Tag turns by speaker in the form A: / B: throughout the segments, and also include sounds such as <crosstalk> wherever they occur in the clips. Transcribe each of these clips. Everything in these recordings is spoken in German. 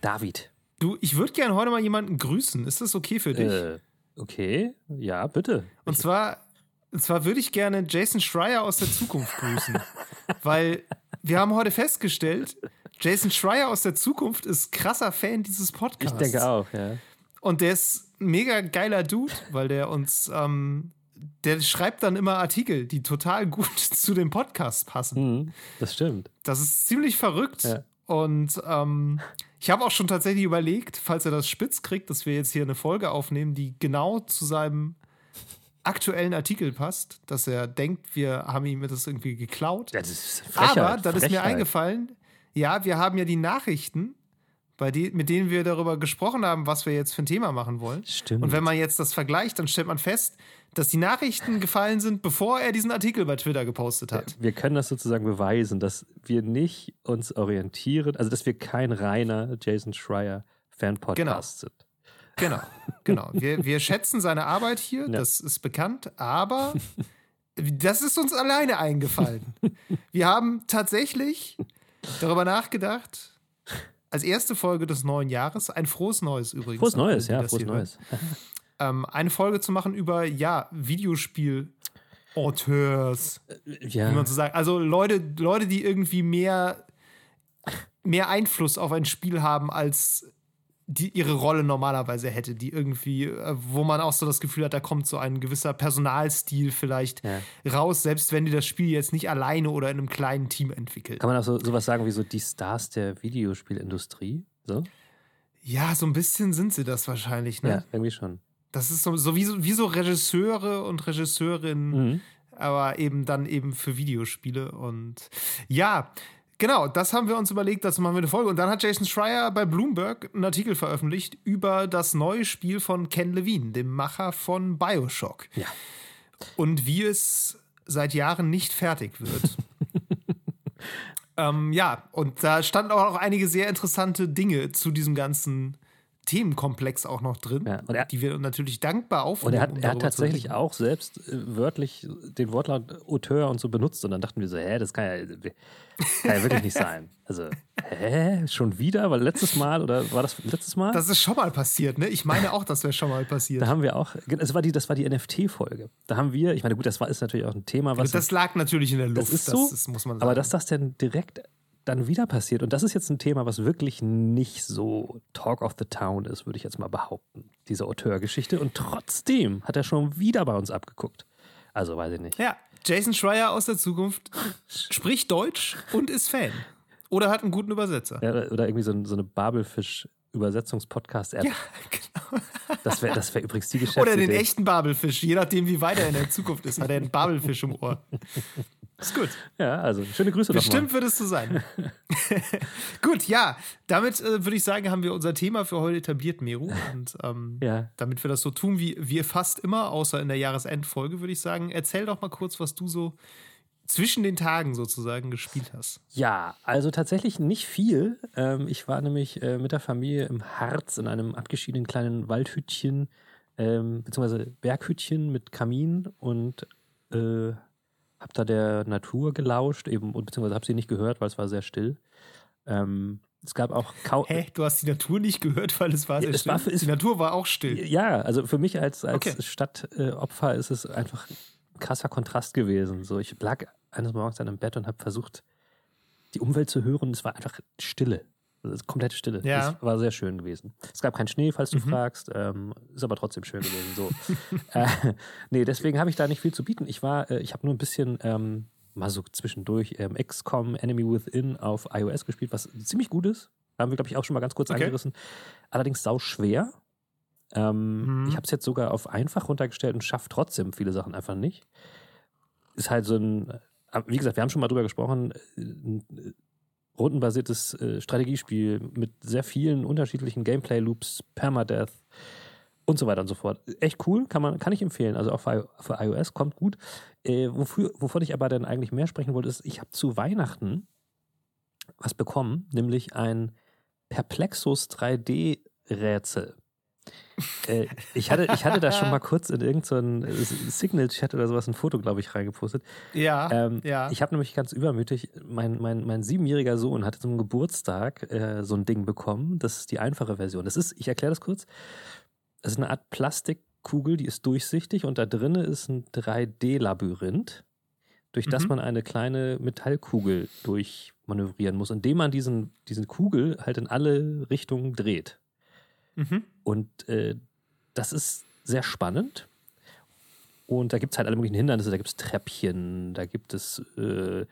A: David.
B: Du, ich würde gerne heute mal jemanden grüßen. Ist das okay für dich?
A: Äh, okay, ja, bitte.
B: Und zwar, und zwar würde ich gerne Jason Schreier aus der Zukunft grüßen. <laughs> weil wir haben heute festgestellt, Jason Schreier aus der Zukunft ist krasser Fan dieses Podcasts.
A: Ich denke auch, ja.
B: Und der ist ein mega geiler Dude, weil der uns, ähm, der schreibt dann immer Artikel, die total gut <laughs> zu dem Podcast passen.
A: Mhm, das stimmt.
B: Das ist ziemlich verrückt.
A: Ja.
B: Und ähm, ich habe auch schon tatsächlich überlegt, falls er das spitz kriegt, dass wir jetzt hier eine Folge aufnehmen, die genau zu seinem aktuellen Artikel passt, dass er denkt, wir haben ihm das irgendwie geklaut.
A: Das ist Frechheit,
B: Aber dann ist mir
A: Frechheit.
B: eingefallen, ja, wir haben ja die Nachrichten, bei de mit denen wir darüber gesprochen haben, was wir jetzt für ein Thema machen wollen.
A: Stimmt.
B: Und wenn man jetzt das vergleicht, dann stellt man fest, dass die Nachrichten gefallen sind, bevor er diesen Artikel bei Twitter gepostet hat.
A: Wir können das sozusagen beweisen, dass wir nicht uns orientieren, also dass wir kein reiner Jason Schreier Fan-Podcast sind.
B: Genau, genau. Wir, wir schätzen seine Arbeit hier,
A: Ja.
B: das ist bekannt, aber das ist uns alleine eingefallen. Wir haben tatsächlich darüber nachgedacht, als erste Folge des neuen Jahres, ein frohes Neues übrigens.
A: Frohes Neues, ja, frohes Neues.
B: Ähm, eine Folge zu machen über, ja, Videospiel-Auteurs, wie
A: Ja,
B: man so sagt. Also Leute, Leute, die irgendwie mehr, mehr Einfluss auf ein Spiel haben, als die ihre Rolle normalerweise hätte, die irgendwie, äh, wo man auch so das Gefühl hat, da kommt so ein gewisser Personalstil vielleicht
A: Ja.
B: raus, selbst wenn die das Spiel jetzt nicht alleine oder in einem kleinen Team entwickeln.
A: kann man auch so sowas sagen wie so die Stars der Videospielindustrie? So?
B: Ja, so ein bisschen sind sie das wahrscheinlich, ne?
A: Ja, irgendwie schon.
B: Das ist so, so, wie, so wie so Regisseure und Regisseurinnen,
A: Mhm.
B: aber eben dann eben für Videospiele. Und ja, genau, das haben wir uns überlegt, dazu machen wir eine Folge. Und dann hat Jason Schreier bei Bloomberg einen Artikel veröffentlicht über das neue Spiel von Ken Levine, dem Macher von Bioshock.
A: Ja.
B: Und wie es seit Jahren nicht fertig wird. <laughs> ähm, ja, und da standen auch noch einige sehr interessante Dinge zu diesem ganzen Themenkomplex auch noch drin,
A: Ja, er-
B: die wir natürlich dankbar aufnehmen.
A: Und er hat,
B: um
A: er hat tatsächlich auch selbst äh, wörtlich den Wortlaut Auteur und so benutzt. Und dann dachten wir so, hä, das kann ja, kann ja wirklich nicht <laughs> sein. Also, hä, schon wieder? Weil letztes Mal, oder war das letztes Mal?
B: Das ist schon mal passiert, ne? Ich meine auch, das wäre schon mal passiert.
A: da haben wir auch, das war die, das war die NFT-Folge. Da haben wir, ich meine, gut, das war ist natürlich auch ein Thema, was.
B: das lag natürlich in der Luft.
A: das ist so.
B: das muss man sagen.
A: aber dass das denn direkt dann wieder passiert, und das ist jetzt ein Thema, was wirklich nicht so Talk of the Town ist, würde ich jetzt mal behaupten, diese Auteurgeschichte. Und trotzdem hat er schon wieder bei uns abgeguckt. Also weiß ich nicht.
B: ja, Jason Schreier aus der Zukunft spricht Deutsch und ist Fan. Oder hat einen guten Übersetzer.
A: Ja, oder irgendwie so, so eine Babelfisch-Übersetzungs-Podcast-App.
B: Ja, <laughs> genau.
A: Das wäre das wär übrigens die Geschäftsidee. <laughs>
B: Oder den echten Babelfisch, je nachdem, wie weit er in der Zukunft ist, hat er einen Babelfisch im Ohr. Ist gut.
A: Ja, also schöne Grüße
B: Bestimmt wird es so sein. <laughs> Gut, ja, damit äh, würde ich sagen, haben wir unser Thema für heute etabliert, Meru. Und ähm,
A: Ja.
B: damit wir das so tun, wie wir fast immer, außer in der Jahresendfolge, würde ich sagen, erzähl doch mal kurz, was du so zwischen den Tagen sozusagen gespielt hast.
A: Ja, also tatsächlich nicht viel. Ähm, ich war nämlich äh, mit der Familie im Harz in einem abgeschiedenen kleinen Waldhütchen, ähm, beziehungsweise Berghütchen mit Kamin und äh, habe da der Natur gelauscht, eben, und beziehungsweise habe sie nicht gehört, weil es war sehr still. Ähm, es gab auch kaum.
B: Hä? Du hast die Natur nicht gehört, weil es war sehr
A: es
B: still.
A: war es-
B: die Natur war auch still.
A: Ja, also für mich als, als
B: Okay.
A: Stadtopfer ist es einfach ein krasser Kontrast gewesen. So, ich lag eines Morgens an einem Bett und habe versucht, die Umwelt zu hören. Es war einfach Stille. Ist komplette Stille.
B: Ja.
A: Das war sehr schön gewesen. Es gab keinen Schnee, falls du fragst. Ähm, ist aber trotzdem schön gewesen. So. <laughs> äh, nee, deswegen habe ich da nicht viel zu bieten. Ich war, äh, ich habe nur ein bisschen ähm, mal so zwischendurch ähm, XCOM Enemy Within auf iOS gespielt, was ziemlich gut ist. Haben wir, glaube ich, auch schon mal ganz kurz
B: Okay.
A: angerissen. Allerdings sau schwer. Ähm,
B: Mhm.
A: Ich habe es jetzt sogar auf einfach runtergestellt und schaffe trotzdem viele Sachen einfach nicht. Ist halt so ein, wie gesagt, wir haben schon mal drüber gesprochen, äh, ein äh, rundenbasiertes äh, Strategiespiel mit sehr vielen unterschiedlichen Gameplay-Loops, Permadeath und so weiter und so fort. Echt cool, kann, man, kann ich empfehlen. Also auch für, für iOS kommt gut. Äh, wofür, wovon ich aber dann eigentlich mehr sprechen wollte, ist, ich habe zu Weihnachten was bekommen, nämlich ein Perplexus 3D-Rätsel. Äh, ich, hatte, ich hatte da schon mal kurz in irgendeinem so Signal-Chat oder sowas ein Foto, glaube ich, reingepostet.
B: Ja.
A: Ähm,
B: ja.
A: Ich habe nämlich ganz übermütig, mein, mein, mein siebenjähriger Sohn hatte zum Geburtstag äh, so ein Ding bekommen. Das ist die einfache Version. Das ist, ich erkläre das kurz. Das ist eine Art Plastikkugel, die ist durchsichtig und da drinnen ist ein 3D-Labyrinth, durch das
B: Mhm.
A: man eine kleine Metallkugel durchmanövrieren muss, indem man diesen, diesen Kugel halt in alle Richtungen dreht.
B: Mhm.
A: Und äh, das ist sehr spannend. Und da gibt es halt alle möglichen Hindernisse. Da gibt es Treppchen, da gibt es äh,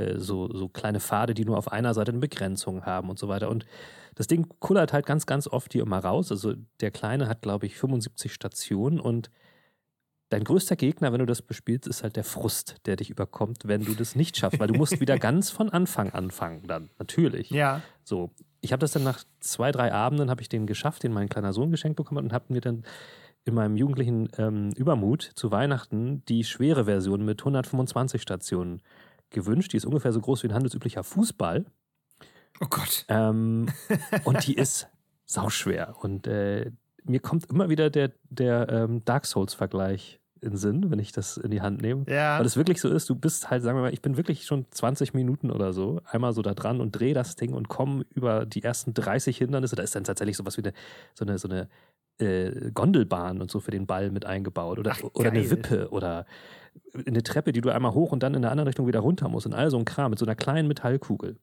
A: äh, so, so kleine Pfade, die nur auf einer Seite eine Begrenzung haben und so weiter. Und das Ding kullert halt ganz, ganz oft hier immer raus. Also der Kleine hat, glaube ich, 75 Stationen und dein größter Gegner, wenn du das bespielst, ist halt der Frust, der dich überkommt, wenn du das nicht schaffst, weil du musst wieder <laughs> ganz von Anfang anfangen dann, natürlich.
B: Ja.
A: So, ich habe das dann nach zwei, drei Abenden habe ich den geschafft, den mein kleiner Sohn geschenkt bekommen hat und habe mir dann in meinem jugendlichen ähm, Übermut zu Weihnachten die schwere Version mit 125 Stationen gewünscht. Die ist ungefähr so groß wie ein handelsüblicher Fußball.
B: Oh Gott.
A: Ähm, <laughs> und die ist sauschwer. Und äh, mir kommt immer wieder der, der ähm, Dark Souls-Vergleich in Sinn, wenn ich das in die Hand nehme.
B: Ja.
A: Weil es wirklich so ist, du bist halt, sagen wir mal, ich bin wirklich schon 20 Minuten oder so einmal so da dran und drehe das Ding und komme über die ersten 30 Hindernisse. Da ist dann tatsächlich sowas wie eine, so eine, so eine äh, Gondelbahn und so für den Ball mit eingebaut oder,
B: Ach,
A: oder eine. Wippe oder eine Treppe, die du einmal hoch und dann in der anderen Richtung wieder runter musst und all so ein Kram mit so einer kleinen Metallkugel.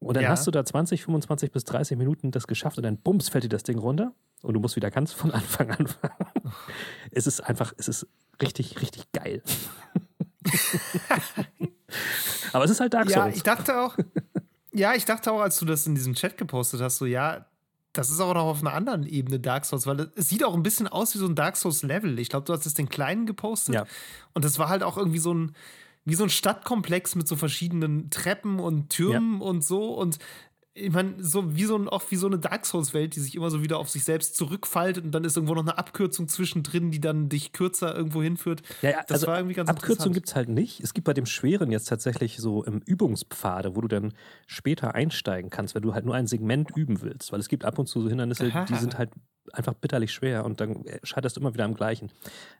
A: Und dann
B: Ja.
A: hast du da 20, 25 bis 30 Minuten das geschafft und dann bums fällt dir das Ding runter und du musst wieder ganz von <laughs> Anfang anfangen. es ist einfach, es ist richtig, richtig geil. <laughs> Aber es ist halt Dark
B: Ja,
A: Souls.
B: ich dachte auch, ja, ich dachte auch, als du das in diesem Chat gepostet hast, so, ja, das ist auch noch auf einer anderen Ebene Dark Souls, weil es sieht auch ein bisschen aus wie so ein Dark Souls-Level. Ich glaube, du hast es den kleinen gepostet.
A: Ja.
B: Und das war halt auch irgendwie so ein, wie so ein Stadtkomplex mit so verschiedenen Treppen und Türmen und so. Und ich meine, so wie so ein, auch wie so eine Dark Souls-Welt, die sich immer so wieder auf sich selbst zurückfaltet und dann ist irgendwo noch eine Abkürzung zwischendrin, die dann dich kürzer irgendwo hinführt.
A: Ja, ja,
B: Das
A: also
B: war irgendwie ganz
A: Abkürzung gibt es halt nicht. Es gibt bei dem Schweren jetzt tatsächlich so im Übungspfade, wo du dann später einsteigen kannst, wenn du halt nur ein Segment üben willst. Weil es gibt ab und zu so Hindernisse,
B: Aha.
A: die sind halt einfach bitterlich schwer und dann scheiterst du immer wieder am gleichen.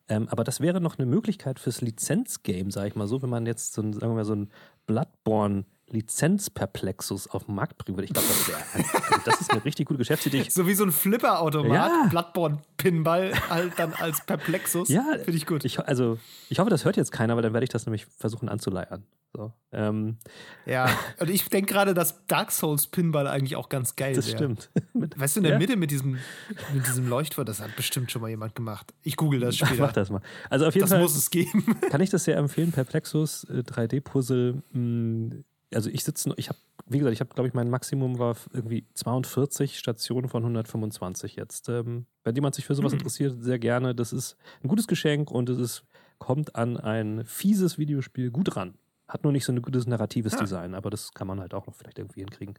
A: Ähm, aber das wäre noch eine Möglichkeit fürs Lizenzgame, sag ich mal so, wenn man jetzt so ein, sagen wir mal, so ein Bloodborne Lizenzperplexus auf den Markt bringen würde. Ich glaube, das wäre also das ist eine richtig gute Geschäftsidee.
B: So wie so ein Flipper-Automat,
A: Ja.
B: Bloodborne-Pinball, halt dann als Perplexus.
A: Ja,
B: Finde ich gut.
A: ich, also, ich hoffe, das hört jetzt keiner, weil dann werde ich das nämlich versuchen anzuleiern. So, ähm,
B: ja, und ich denke gerade, dass Dark Souls Pinball eigentlich auch ganz geil
A: das
B: wäre.
A: stimmt. <laughs>
B: Weißt du, in der
A: Ja?
B: Mitte mit diesem, mit diesem Leuchtfeuer, das hat bestimmt schon mal jemand gemacht. Ich google das <laughs>
A: Mach
B: später.
A: das mal. Also auf jeden
B: Das
A: Fall
B: muss es geben. <laughs>
A: kann ich das sehr empfehlen. Perplexus äh, 3D-Puzzle. Also ich sitze, ich habe, wie gesagt, ich habe, glaube ich, mein Maximum war irgendwie 42 Stationen von 125 jetzt. Ähm, wenn jemand sich für sowas
B: Hm.
A: interessiert, sehr gerne. Das ist ein gutes Geschenk und es ist, kommt an ein fieses Videospiel gut ran. Hat nur nicht so ein gutes narratives
B: Ja.
A: Design, aber das kann man halt auch noch vielleicht irgendwie hinkriegen.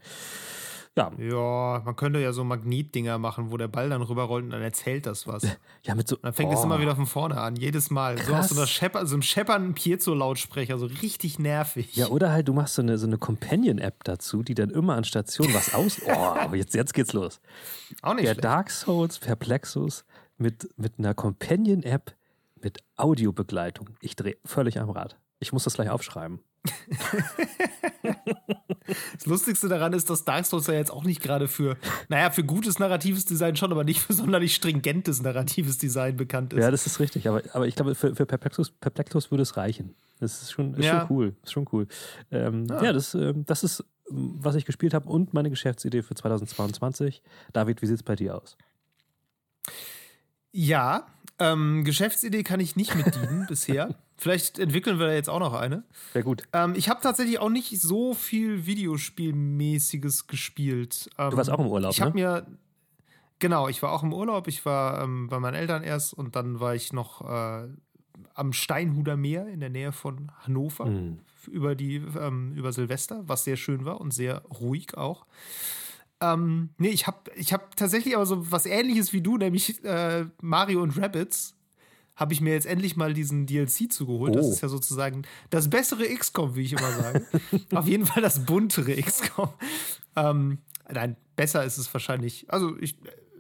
A: Ja,
B: Ja, man könnte ja so Magnetdinger machen, wo der Ball dann rüberrollt und dann erzählt das was. Und <laughs>
A: ja mit so.
B: dann fängt es
A: Oh.
B: immer wieder von vorne an, jedes Mal. So aus so, einer
A: Krass.
B: Schepper, so einem scheppernden Piezo-Lautsprecher, so richtig nervig.
A: Ja, oder halt, du machst so eine, so eine Companion-App dazu, die dann immer an Stationen was aus. <laughs> Oh, aber jetzt, jetzt geht's los.
B: Auch nicht
A: Der
B: schlecht.
A: Dark Souls Perplexus mit, mit einer Companion-App mit Audiobegleitung. Ich drehe völlig am Rad. Ich muss das gleich aufschreiben. <laughs>
B: Das Lustigste daran ist, dass Dark Souls ja jetzt auch nicht gerade für, naja, für gutes narratives Design schon, aber nicht für sonderlich stringentes narratives Design bekannt ist.
A: Ja, das ist richtig. Aber, aber ich glaube, für, für Perplexus, Perplexus würde es reichen. Das ist schon, ist
B: Ja.
A: schon cool. Ist schon cool. Ähm,
B: Ah.
A: Ja, das, ähm, das ist, was ich gespielt habe und meine Geschäftsidee für 2022. David, wie sieht es bei dir aus?
B: Ja, ähm, Geschäftsidee kann ich nicht mit dienen <laughs> bisher. Vielleicht entwickeln wir da jetzt auch noch eine.
A: Sehr gut.
B: Ähm, ich habe tatsächlich auch nicht so viel Videospielmäßiges gespielt. Ähm,
A: Du warst auch im Urlaub,
B: Ich habe
A: ne?
B: mir genau, ich war auch im Urlaub. Ich war ähm, bei meinen Eltern erst und dann war ich noch äh, am Steinhuder Meer in der Nähe von Hannover
A: Hm.
B: über die ähm, über Silvester, was sehr schön war und sehr ruhig auch. Ähm, nee, ich habe ich hab tatsächlich aber so was ähnliches wie du, nämlich äh, Mario und Rabbits. Habe ich mir jetzt endlich mal diesen DLC zugeholt. Das
A: Oh.
B: ist ja sozusagen das bessere XCOM, wie ich immer sage. <laughs> Auf jeden Fall das buntere XCOM. Ähm, nein, besser ist es wahrscheinlich. Also ich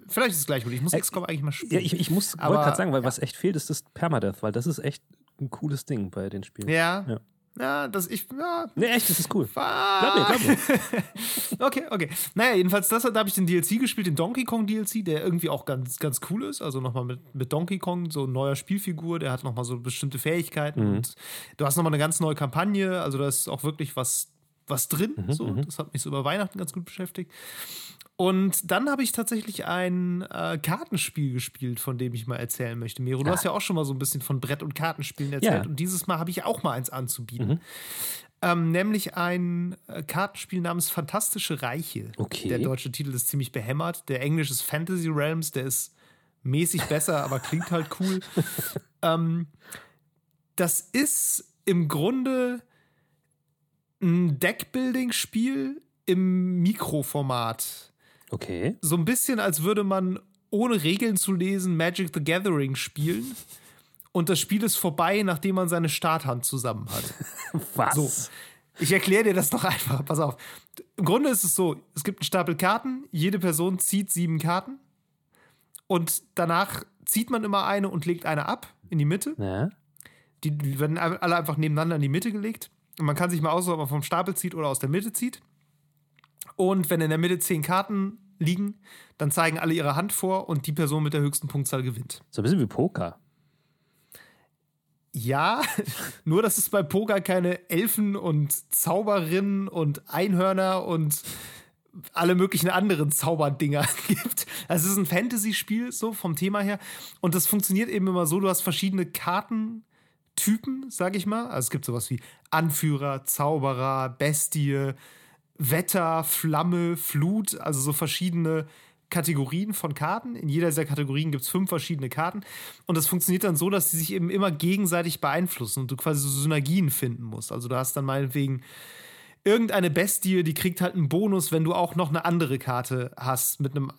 B: vielleicht ist es gleich gut. Ich muss
A: Äh,
B: XCOM eigentlich mal spielen.
A: Ja, ich, ich muss gerade sagen, weil was echt fehlt, ist das Permadeath, weil das ist echt ein cooles Ding bei den Spielen.
B: ja.
A: Ja.
B: Ja, das ich. Ja,
A: Nee, echt, das ist cool.
B: Glaub
A: mir, glaub mir. <laughs>
B: okay, okay. Naja, jedenfalls, das, da habe ich den DLC gespielt, den Donkey Kong DLC, der irgendwie auch ganz, ganz cool ist. Also nochmal mit, mit Donkey Kong, so ein neuer Spielfigur, der hat nochmal so bestimmte Fähigkeiten.
A: Mhm.
B: Und du hast nochmal eine ganz neue Kampagne, also da ist auch wirklich was, was drin.
A: Mhm,
B: so. Das hat mich so über Weihnachten ganz gut beschäftigt. Und dann habe ich tatsächlich ein äh, Kartenspiel gespielt, von dem ich mal erzählen möchte. Miro, du hast ja auch schon mal so ein bisschen von Brett- und Kartenspielen erzählt.
A: Ja.
B: Und dieses Mal habe ich auch mal eins anzubieten.
A: Mhm.
B: Ähm, nämlich ein äh, Kartenspiel namens Fantastische Reiche.
A: Okay.
B: Der deutsche Titel ist ziemlich behämmert. Der englische ist Fantasy Realms, der ist mäßig besser, aber klingt halt cool. <laughs> ähm, das ist im Grunde ein Deckbuilding-Spiel im Mikroformat.
A: Okay.
B: So ein bisschen, als würde man ohne Regeln zu lesen Magic the Gathering spielen. Und das Spiel ist vorbei, nachdem man seine Starthand zusammen hat. <laughs>
A: Was?
B: So. Ich erkläre dir das doch einfach. Pass auf. Im Grunde ist es so: Es gibt einen Stapel Karten. Jede Person zieht sieben Karten. Und danach zieht man immer eine und legt eine ab in die Mitte.
A: Ja.
B: Die die werden alle einfach nebeneinander in die Mitte gelegt. Und man kann sich mal aussuchen, ob man vom Stapel zieht oder aus der Mitte zieht. Und wenn in der Mitte zehn Karten liegen, dann zeigen alle ihre Hand vor und die Person mit der höchsten Punktzahl gewinnt.
A: So ein bisschen wie Poker.
B: Ja, <laughs> nur dass es bei Poker keine Elfen und Zauberinnen und Einhörner und alle möglichen anderen Zauberdinger <laughs> gibt. Also es ist ein Fantasy-Spiel, so vom Thema her. Und das funktioniert eben immer so, du hast verschiedene Kartentypen, sag ich mal. Also es gibt sowas wie Anführer, Zauberer, Bestie, Wetter, Flamme, Flut, also so verschiedene Kategorien von Karten. In jeder dieser Kategorien gibt es fünf verschiedene Karten. Und das funktioniert dann so, dass sie sich eben immer gegenseitig beeinflussen und du quasi so Synergien finden musst. Also du hast dann meinetwegen irgendeine Bestie, die kriegt halt einen Bonus, wenn du auch noch eine andere Karte hast, mit einem,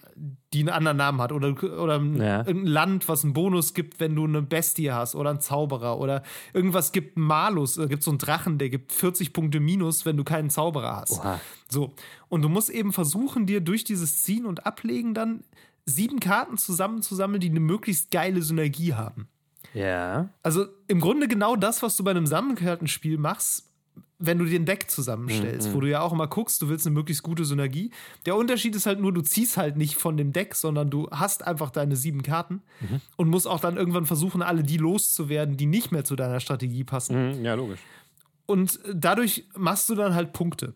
B: die einen anderen Namen hat. Oder, oder
A: Ja.
B: irgendein Land, was einen Bonus gibt, wenn du eine Bestie hast oder einen Zauberer. Oder irgendwas gibt einen Malus. Da gibt so einen Drachen, der gibt 40 Punkte Minus, wenn du keinen Zauberer hast.
A: Oha.
B: So. Und du musst eben versuchen, dir durch dieses Ziehen und Ablegen dann sieben Karten zusammenzusammeln, die eine möglichst geile Synergie haben.
A: Ja.
B: Also im Grunde genau das, was du bei einem Sammelkartenspiel machst, wenn du dir ein Deck zusammenstellst, wo du ja auch immer guckst, du willst eine möglichst gute Synergie. Der Unterschied ist halt nur, du ziehst halt nicht von dem Deck, sondern du hast einfach deine sieben Karten und musst auch dann irgendwann versuchen, alle die loszuwerden, die nicht mehr zu deiner Strategie passen.
A: Mhm, ja, logisch.
B: Und dadurch machst du dann halt Punkte.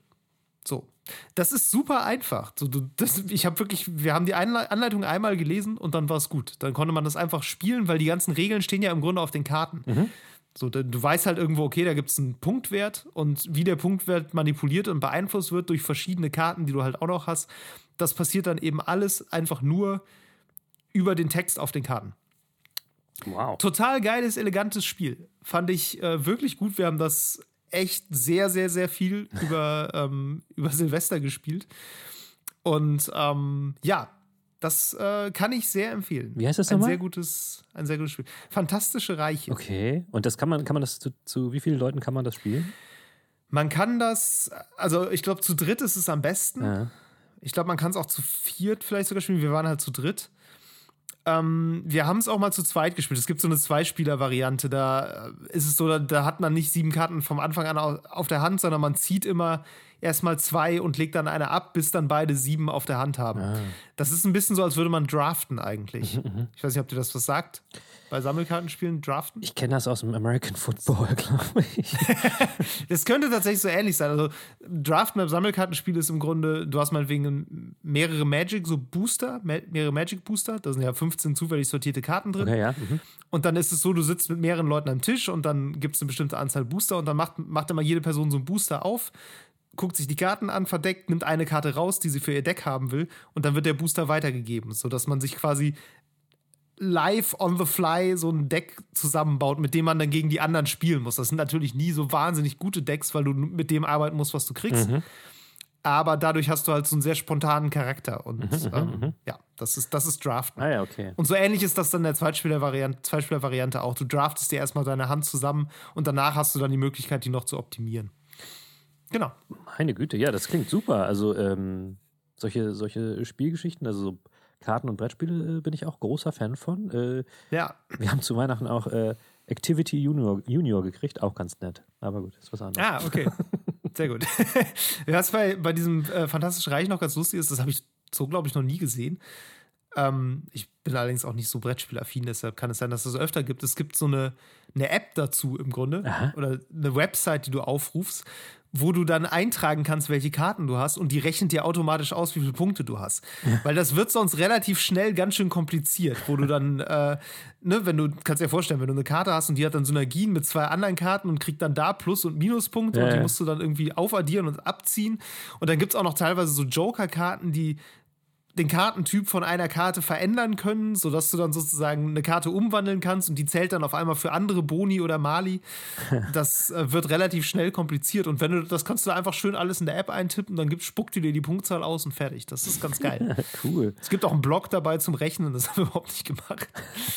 B: So. Das ist super einfach. So, du, das, ich habe wirklich, wir haben die Anleitung einmal gelesen und dann war es gut. Dann konnte man das einfach spielen, weil die ganzen Regeln stehen ja im Grunde auf den Karten. So, du weißt halt irgendwo, okay, da gibt es einen Punktwert und wie der Punktwert manipuliert und beeinflusst wird durch verschiedene Karten, die du halt auch noch hast, das passiert dann eben alles einfach nur über den Text auf den Karten.
A: Wow.
B: Total geiles, elegantes Spiel. Fand ich äh, wirklich gut. Wir haben das echt sehr, sehr, sehr viel <laughs> über, ähm, über Silvester gespielt. Und ähm, ja, das äh, kann ich sehr empfehlen.
A: Wie heißt das
B: ein
A: nochmal?
B: sehr gutes, ein sehr gutes Spiel. Fantastische Reiche.
A: Okay. Und das kann man, kann man das zu, zu wie vielen Leuten kann man das spielen?
B: Man kann das, also ich glaube, zu dritt ist es am besten.
A: Ja.
B: Ich glaube, man kann es auch zu viert vielleicht sogar spielen. Wir waren halt zu dritt. Ähm, wir haben es auch mal zu zweit gespielt. Es gibt so eine Zweispieler-Variante. Da äh, ist es so, da, da hat man nicht sieben Karten vom Anfang an au- auf der Hand, sondern man zieht immer erstmal zwei und legt dann eine ab, bis dann beide sieben auf der Hand haben.
A: Ah.
B: Das ist ein bisschen so, als würde man draften eigentlich.
A: Mhm,
B: Ich weiß nicht, ob dir das was sagt. Bei Sammelkartenspielen draften?
A: Ich kenne das aus dem American Football, <laughs> glaube ich. <laughs>
B: Das könnte tatsächlich so ähnlich sein. Also, Draft beim Sammelkartenspiel ist im Grunde, du hast meinetwegen mehrere Magic, so Booster, me- mehrere Magic Booster. Da sind ja 15 zufällig sortierte Karten drin.
A: Okay, ja. Mhm.
B: Und dann ist es so, du sitzt mit mehreren Leuten am Tisch und dann gibt es eine bestimmte Anzahl Booster und dann macht, macht immer jede Person so einen Booster auf, guckt sich die Karten an, verdeckt, nimmt eine Karte raus, die sie für ihr Deck haben will und dann wird der Booster weitergegeben, sodass man sich quasi live on the fly so ein Deck zusammenbaut, mit dem man dann gegen die anderen spielen muss. Das sind natürlich nie so wahnsinnig gute Decks, weil du mit dem arbeiten musst, was du kriegst. Aber dadurch hast du halt so einen sehr spontanen Charakter. Und ähm, ja, das ist, das ist Draften.
A: Ah ja, okay.
B: Und so ähnlich ist das dann der Zweitspieler-Variante Zweitspieler-Variante auch. Du draftest dir erstmal deine Hand zusammen und danach hast du dann die Möglichkeit, die noch zu optimieren. Genau.
A: Meine Güte, ja, das klingt super. Also ähm, solche, solche Spielgeschichten, also so Karten- und Brettspiele äh, bin ich auch großer Fan von. Äh,
B: ja.
A: Wir haben zu Weihnachten auch äh, Activity Junior, Junior gekriegt, auch ganz nett. Aber gut, ist was anderes.
B: Ah, okay. <laughs> Sehr gut. <laughs> Was bei, bei diesem äh, Fantastischen Reich noch ganz lustig ist, das habe ich so, glaube ich, noch nie gesehen. Ähm, ich bin allerdings auch nicht so Brettspielaffin, deshalb kann es sein, dass es öfter gibt. Es gibt so eine, eine App dazu im Grunde
A: Aha.
B: oder eine Website, die du aufrufst, wo du dann eintragen kannst, welche Karten du hast und die rechnet dir automatisch aus, wie viele Punkte du hast. Weil das wird sonst relativ schnell ganz schön kompliziert, wo du dann, äh, ne, wenn du, kannst dir vorstellen, wenn du eine Karte hast und die hat dann Synergien mit zwei anderen Karten und kriegt dann da Plus- und Minuspunkte
A: Ja,
B: und die
A: ja.
B: musst du dann irgendwie aufaddieren und abziehen. Und dann gibt es auch noch teilweise so Joker-Karten, die den Kartentyp von einer Karte verändern können, sodass du dann sozusagen eine Karte umwandeln kannst und die zählt dann auf einmal für andere Boni oder Mali. <laughs> Das äh, wird relativ schnell kompliziert und wenn du das kannst du einfach schön alles in der App eintippen, dann gibt, spuckt die dir die Punktzahl aus und fertig. Das ist ganz geil. <laughs>
A: Cool.
B: es gibt auch einen Blog dabei zum Rechnen, das haben wir überhaupt nicht gemacht.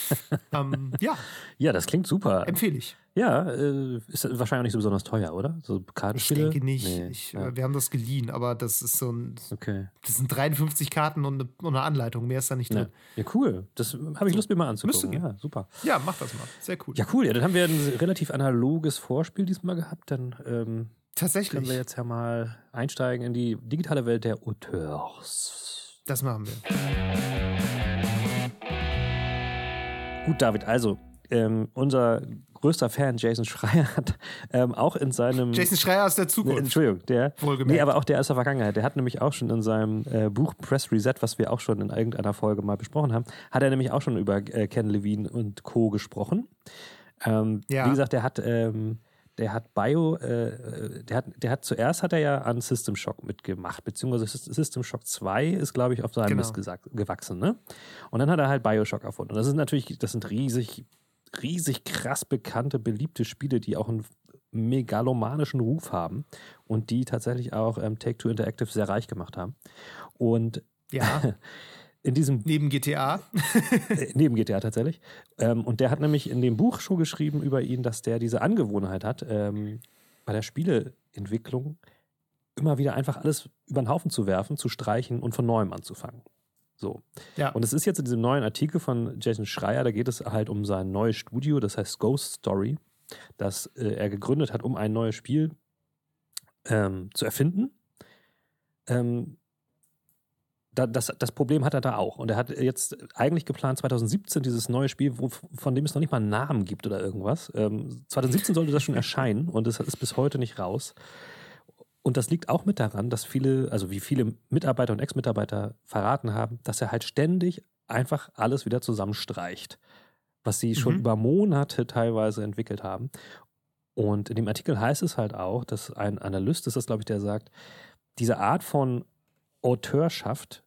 B: <laughs> ähm, ja,
A: Ja, das klingt super.
B: empfehle ich.
A: Ja, äh, ist wahrscheinlich auch nicht so besonders teuer, oder? So
B: Ich
A: Kartenspiele?
B: denke nicht.
A: Nee,
B: ich,
A: ja.
B: äh, wir haben das geliehen, aber das ist so ein,
A: Okay.
B: das sind 53 Karten und eine, und eine Anleitung. Mehr ist da nicht
A: Ja.
B: drin.
A: ja, cool. Das habe ich Lust, mir mal anzugucken. Ja, super.
B: Ja, mach das mal. Sehr cool.
A: Ja, cool. Ja, dann haben wir ein relativ analoges Vorspiel diesmal gehabt. Dann ähm,
B: Tatsächlich.
A: können wir jetzt ja mal einsteigen in die digitale Welt der Auteurs.
B: Das machen wir.
A: Gut, David, also ähm, unser größter Fan, Jason Schreier, <laughs> hat ähm, auch in seinem.
B: Jason Schreier aus der Zukunft.
A: Entschuldigung, der.
B: Wohlgemerkt.
A: Nee, aber auch der aus der Vergangenheit. Der hat nämlich auch schon in seinem äh, Buch Press Reset, was wir auch schon in irgendeiner Folge mal besprochen haben, hat er nämlich auch schon über äh, Ken Levine und Co. gesprochen. Ähm,
B: Ja.
A: Wie gesagt, der hat, ähm, der hat Bio, äh, der hat, der hat zuerst hat er ja an System Shock mitgemacht, beziehungsweise Sys- System Shock 2 ist, glaube ich, auf seinem
B: Genau.
A: Mist gesagt, gewachsen, ne? Und dann hat er halt Bioshock erfunden. Und das ist natürlich, das sind riesig, riesig krass bekannte, beliebte Spiele, die auch einen megalomanischen Ruf haben und die tatsächlich auch ähm, Take-Two Interactive sehr reich gemacht haben. Und
B: Ja, <laughs>
A: in diesem
B: neben GTA.
A: äh, neben GTA tatsächlich. Ähm, und der hat nämlich in dem Buch schon geschrieben über ihn, dass der diese Angewohnheit hat, ähm, bei der Spieleentwicklung immer wieder einfach alles über den Haufen zu werfen, zu streichen und von neuem anzufangen. So.
B: Ja.
A: Und es ist jetzt in diesem neuen Artikel von Jason Schreier, da geht es halt um sein neues Studio, das heißt Ghost Story, das äh, er gegründet hat, um ein neues Spiel ähm, zu erfinden. Ähm, da, das, das Problem hat er da auch. Und er hat jetzt eigentlich geplant, 2017 dieses neue Spiel, wo, von dem es noch nicht mal einen Namen gibt oder irgendwas. Ähm, 2017 sollte das schon <laughs> erscheinen und es ist bis heute nicht raus. Und das liegt auch mit daran, dass viele, also wie viele Mitarbeiter und Ex-Mitarbeiter verraten haben, dass er halt ständig einfach alles wieder zusammenstreicht, was sie schon
B: Mhm.
A: über Monate teilweise entwickelt haben. Und in dem Artikel heißt es halt auch, dass ein Analyst ist das, glaube ich, der sagt, diese Art von Auteurschaft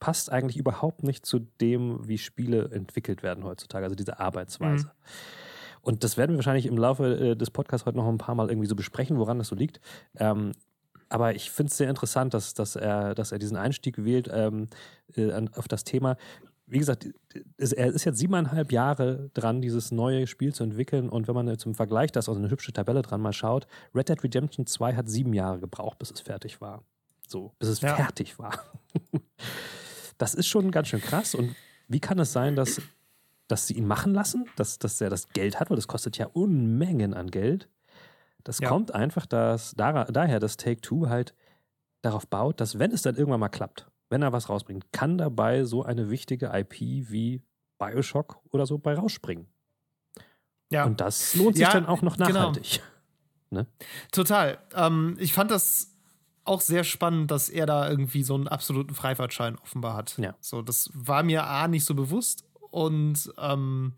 A: passt eigentlich überhaupt nicht zu dem, wie Spiele entwickelt werden heutzutage, also diese Arbeitsweise. Und das werden wir wahrscheinlich im Laufe äh, des Podcasts heute noch ein paar Mal irgendwie so besprechen, woran das so liegt. Ähm, aber ich finde es sehr interessant, dass, dass, er, dass er diesen Einstieg wählt ähm, äh, auf das Thema. Wie gesagt, es, er ist jetzt siebeneinhalb Jahre dran, dieses neue Spiel zu entwickeln. Und wenn man im Vergleich das aus eine hübsche Tabelle dran mal schaut, Red Dead Redemption 2 hat sieben Jahre gebraucht, bis es fertig war. So, bis es
B: Ja.
A: fertig war. <laughs> das ist schon ganz schön krass. Und wie kann es sein, dass, dass sie ihn machen lassen, dass, dass er das Geld hat, weil das kostet ja Unmengen an Geld. Das
B: Ja.
A: kommt einfach dass, dara- daher, dass Take-Two halt darauf baut, dass wenn es dann irgendwann mal klappt, wenn er was rausbringt, kann dabei so eine wichtige IP wie Bioshock oder so bei rausspringen.
B: Ja,
A: Und das lohnt sich
B: Ja,
A: dann auch noch
B: genau.
A: nachhaltig. <laughs>
B: total. Ähm, ich fand das auch sehr spannend, dass er da irgendwie so einen absoluten Freifahrtschein offenbar hat.
A: Ja.
B: So, das war mir A nicht so bewusst und ähm,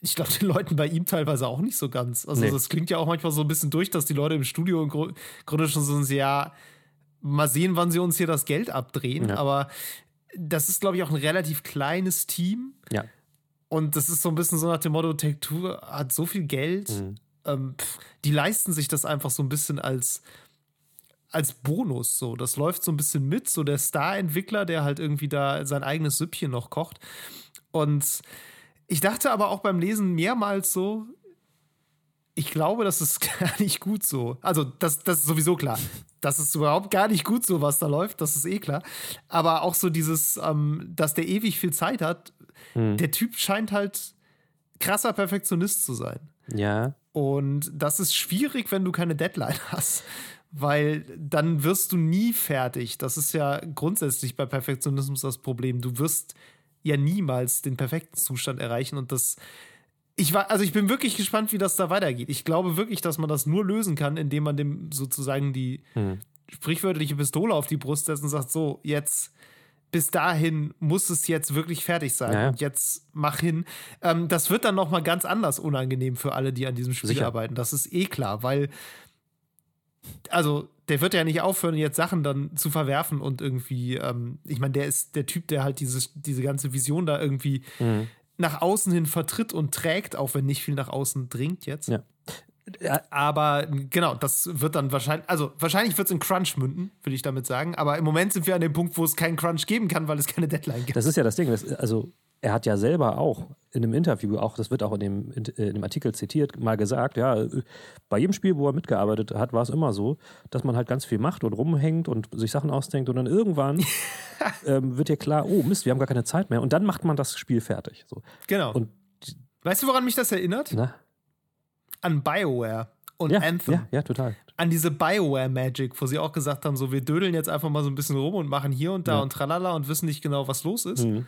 B: ich glaube, <laughs> den Leuten bei ihm teilweise auch nicht so ganz. Also,
A: Nee.
B: das klingt ja auch manchmal so ein bisschen durch, dass die Leute im Studio im Gru- Grunde schon so sind, ja, mal sehen, wann sie uns hier das Geld abdrehen.
A: Ja.
B: Aber das ist, glaube ich, auch ein relativ kleines Team.
A: Ja.
B: Und das ist so ein bisschen so nach dem Motto, Take Two hat so viel Geld,
A: Mhm.
B: ähm, pff, die leisten sich das einfach so ein bisschen als, als Bonus. So. Das läuft so ein bisschen mit, so der Star-Entwickler, der halt irgendwie da sein eigenes Süppchen noch kocht. Und ich dachte aber auch beim Lesen mehrmals so, ich glaube, das ist <laughs> gar nicht gut so. Also, das, das ist sowieso klar. Das ist überhaupt gar nicht gut so, was da läuft. Das ist eh klar. Aber auch so dieses, ähm, dass der ewig viel Zeit hat. Hm. Der Typ scheint halt krasser Perfektionist zu sein.
A: Ja.
B: Und das ist schwierig, wenn du keine Deadline <laughs> hast. Weil dann wirst du nie fertig. Das ist ja grundsätzlich bei Perfektionismus das Problem. Du wirst ja niemals den perfekten Zustand erreichen und das ich war, also ich bin wirklich gespannt, wie das da weitergeht. Ich glaube wirklich, dass man das nur lösen kann, indem man dem sozusagen die hm. sprichwörtliche Pistole auf die Brust setzt und sagt: So, jetzt bis dahin muss es jetzt wirklich fertig sein. Ja. Jetzt mach hin. Ähm, das wird dann noch mal ganz anders unangenehm für alle, die an diesem Spiel Sicher. arbeiten. Das ist eh klar, weil also der wird ja nicht aufhören, jetzt Sachen dann zu verwerfen und irgendwie, ähm, ich meine, der ist der Typ, der halt dieses, diese ganze Vision da irgendwie mhm nach außen hin vertritt und trägt, auch wenn nicht viel nach außen dringt jetzt.
A: Ja.
B: Aber genau, das wird dann wahrscheinlich, also wahrscheinlich wird es in Crunch münden, will ich damit sagen. Aber im Moment sind wir an dem Punkt, wo es keinen Crunch geben kann, weil es keine Deadline gibt.
A: Das ist ja das Ding. Das, also er hat ja selber auch in einem Interview, auch das wird auch in dem, in, in dem Artikel zitiert, mal gesagt, ja, bei jedem Spiel, wo er mitgearbeitet hat, war es immer so, dass man halt ganz viel macht und rumhängt und sich Sachen ausdenkt und dann irgendwann <laughs> ähm, wird dir klar, oh Mist, wir haben gar keine Zeit mehr und dann macht man das Spiel fertig. So.
B: Genau.
A: Und
B: weißt du, woran mich das erinnert?
A: Na?
B: An BioWare und
A: ja,
B: Anthem.
A: Ja, ja, total.
B: An diese Bioware-Magic, wo sie auch gesagt haben, so wir dödeln jetzt einfach mal so ein bisschen rum und machen hier und da ja. und tralala und wissen nicht genau, was los ist. Mhm.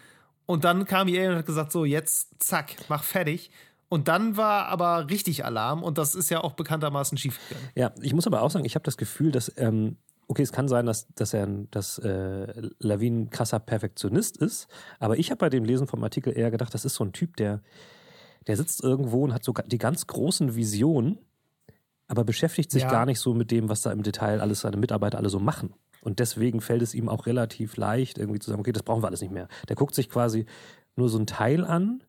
B: Und dann kam EA und hat gesagt, so jetzt zack, mach fertig. Und dann war aber richtig Alarm und das ist ja auch bekanntermaßen schiefgegangen.
A: Ja, ich muss aber auch sagen, ich habe das Gefühl, dass, ähm, okay, es kann sein, dass, dass er dass, äh, Lawin ein krasser Perfektionist ist, aber ich habe bei dem Lesen vom Artikel eher gedacht, das ist so ein Typ, der, der sitzt irgendwo und hat so die ganz großen Visionen, aber beschäftigt sich ja. gar nicht so mit dem, was da im Detail alles seine Mitarbeiter alle so machen. Und deswegen fällt es ihm auch relativ leicht, irgendwie zu sagen, okay, das brauchen wir alles nicht mehr. Der guckt sich quasi nur so ein Teil an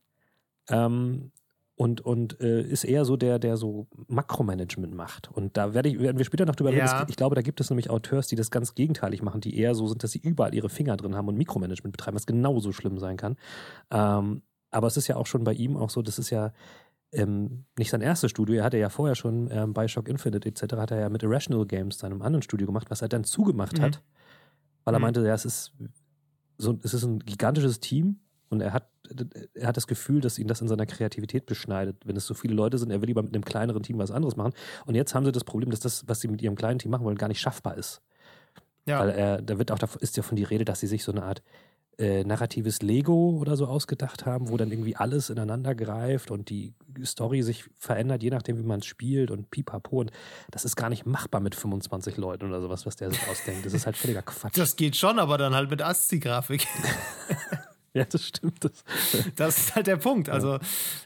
A: ähm, und, und äh, ist eher so der, der so Makromanagement macht. Und da werde ich, werden wir später noch drüber reden. Ja. Ich glaube, da gibt es nämlich Auteurs, die das ganz gegenteilig machen, die eher so sind, dass sie überall ihre Finger drin haben und Mikromanagement betreiben, was genauso schlimm sein kann. Ähm, aber es ist ja auch schon bei ihm auch so, das ist ja, ähm, nicht sein erstes Studio, er hatte ja vorher schon ähm, bei Shock Infinite etc. hat er ja mit Irrational Games seinem anderen Studio gemacht, was er dann zugemacht mhm. hat, weil er mhm. meinte, ja, es ist so, es ist ein gigantisches Team und er hat, er hat das Gefühl, dass ihn das in seiner Kreativität beschneidet, wenn es so viele Leute sind. Er will lieber mit einem kleineren Team was anderes machen. Und jetzt haben sie das Problem, dass das, was sie mit ihrem kleinen Team machen wollen, gar nicht schaffbar ist. Ja. Weil er, da wird auch, da ist ja von die Rede, dass sie sich so eine Art äh, narratives Lego oder so ausgedacht haben, wo dann irgendwie alles ineinander greift und die Story sich verändert, je nachdem, wie man es spielt und pipapo. Und das ist gar nicht machbar mit 25 Leuten oder sowas, was der sich ausdenkt. Das ist halt völliger Quatsch.
B: Das geht schon, aber dann halt mit ASCII-Grafik. <laughs> <laughs>
A: Ja, das stimmt. Das, <laughs>
B: das ist halt der Punkt. Also,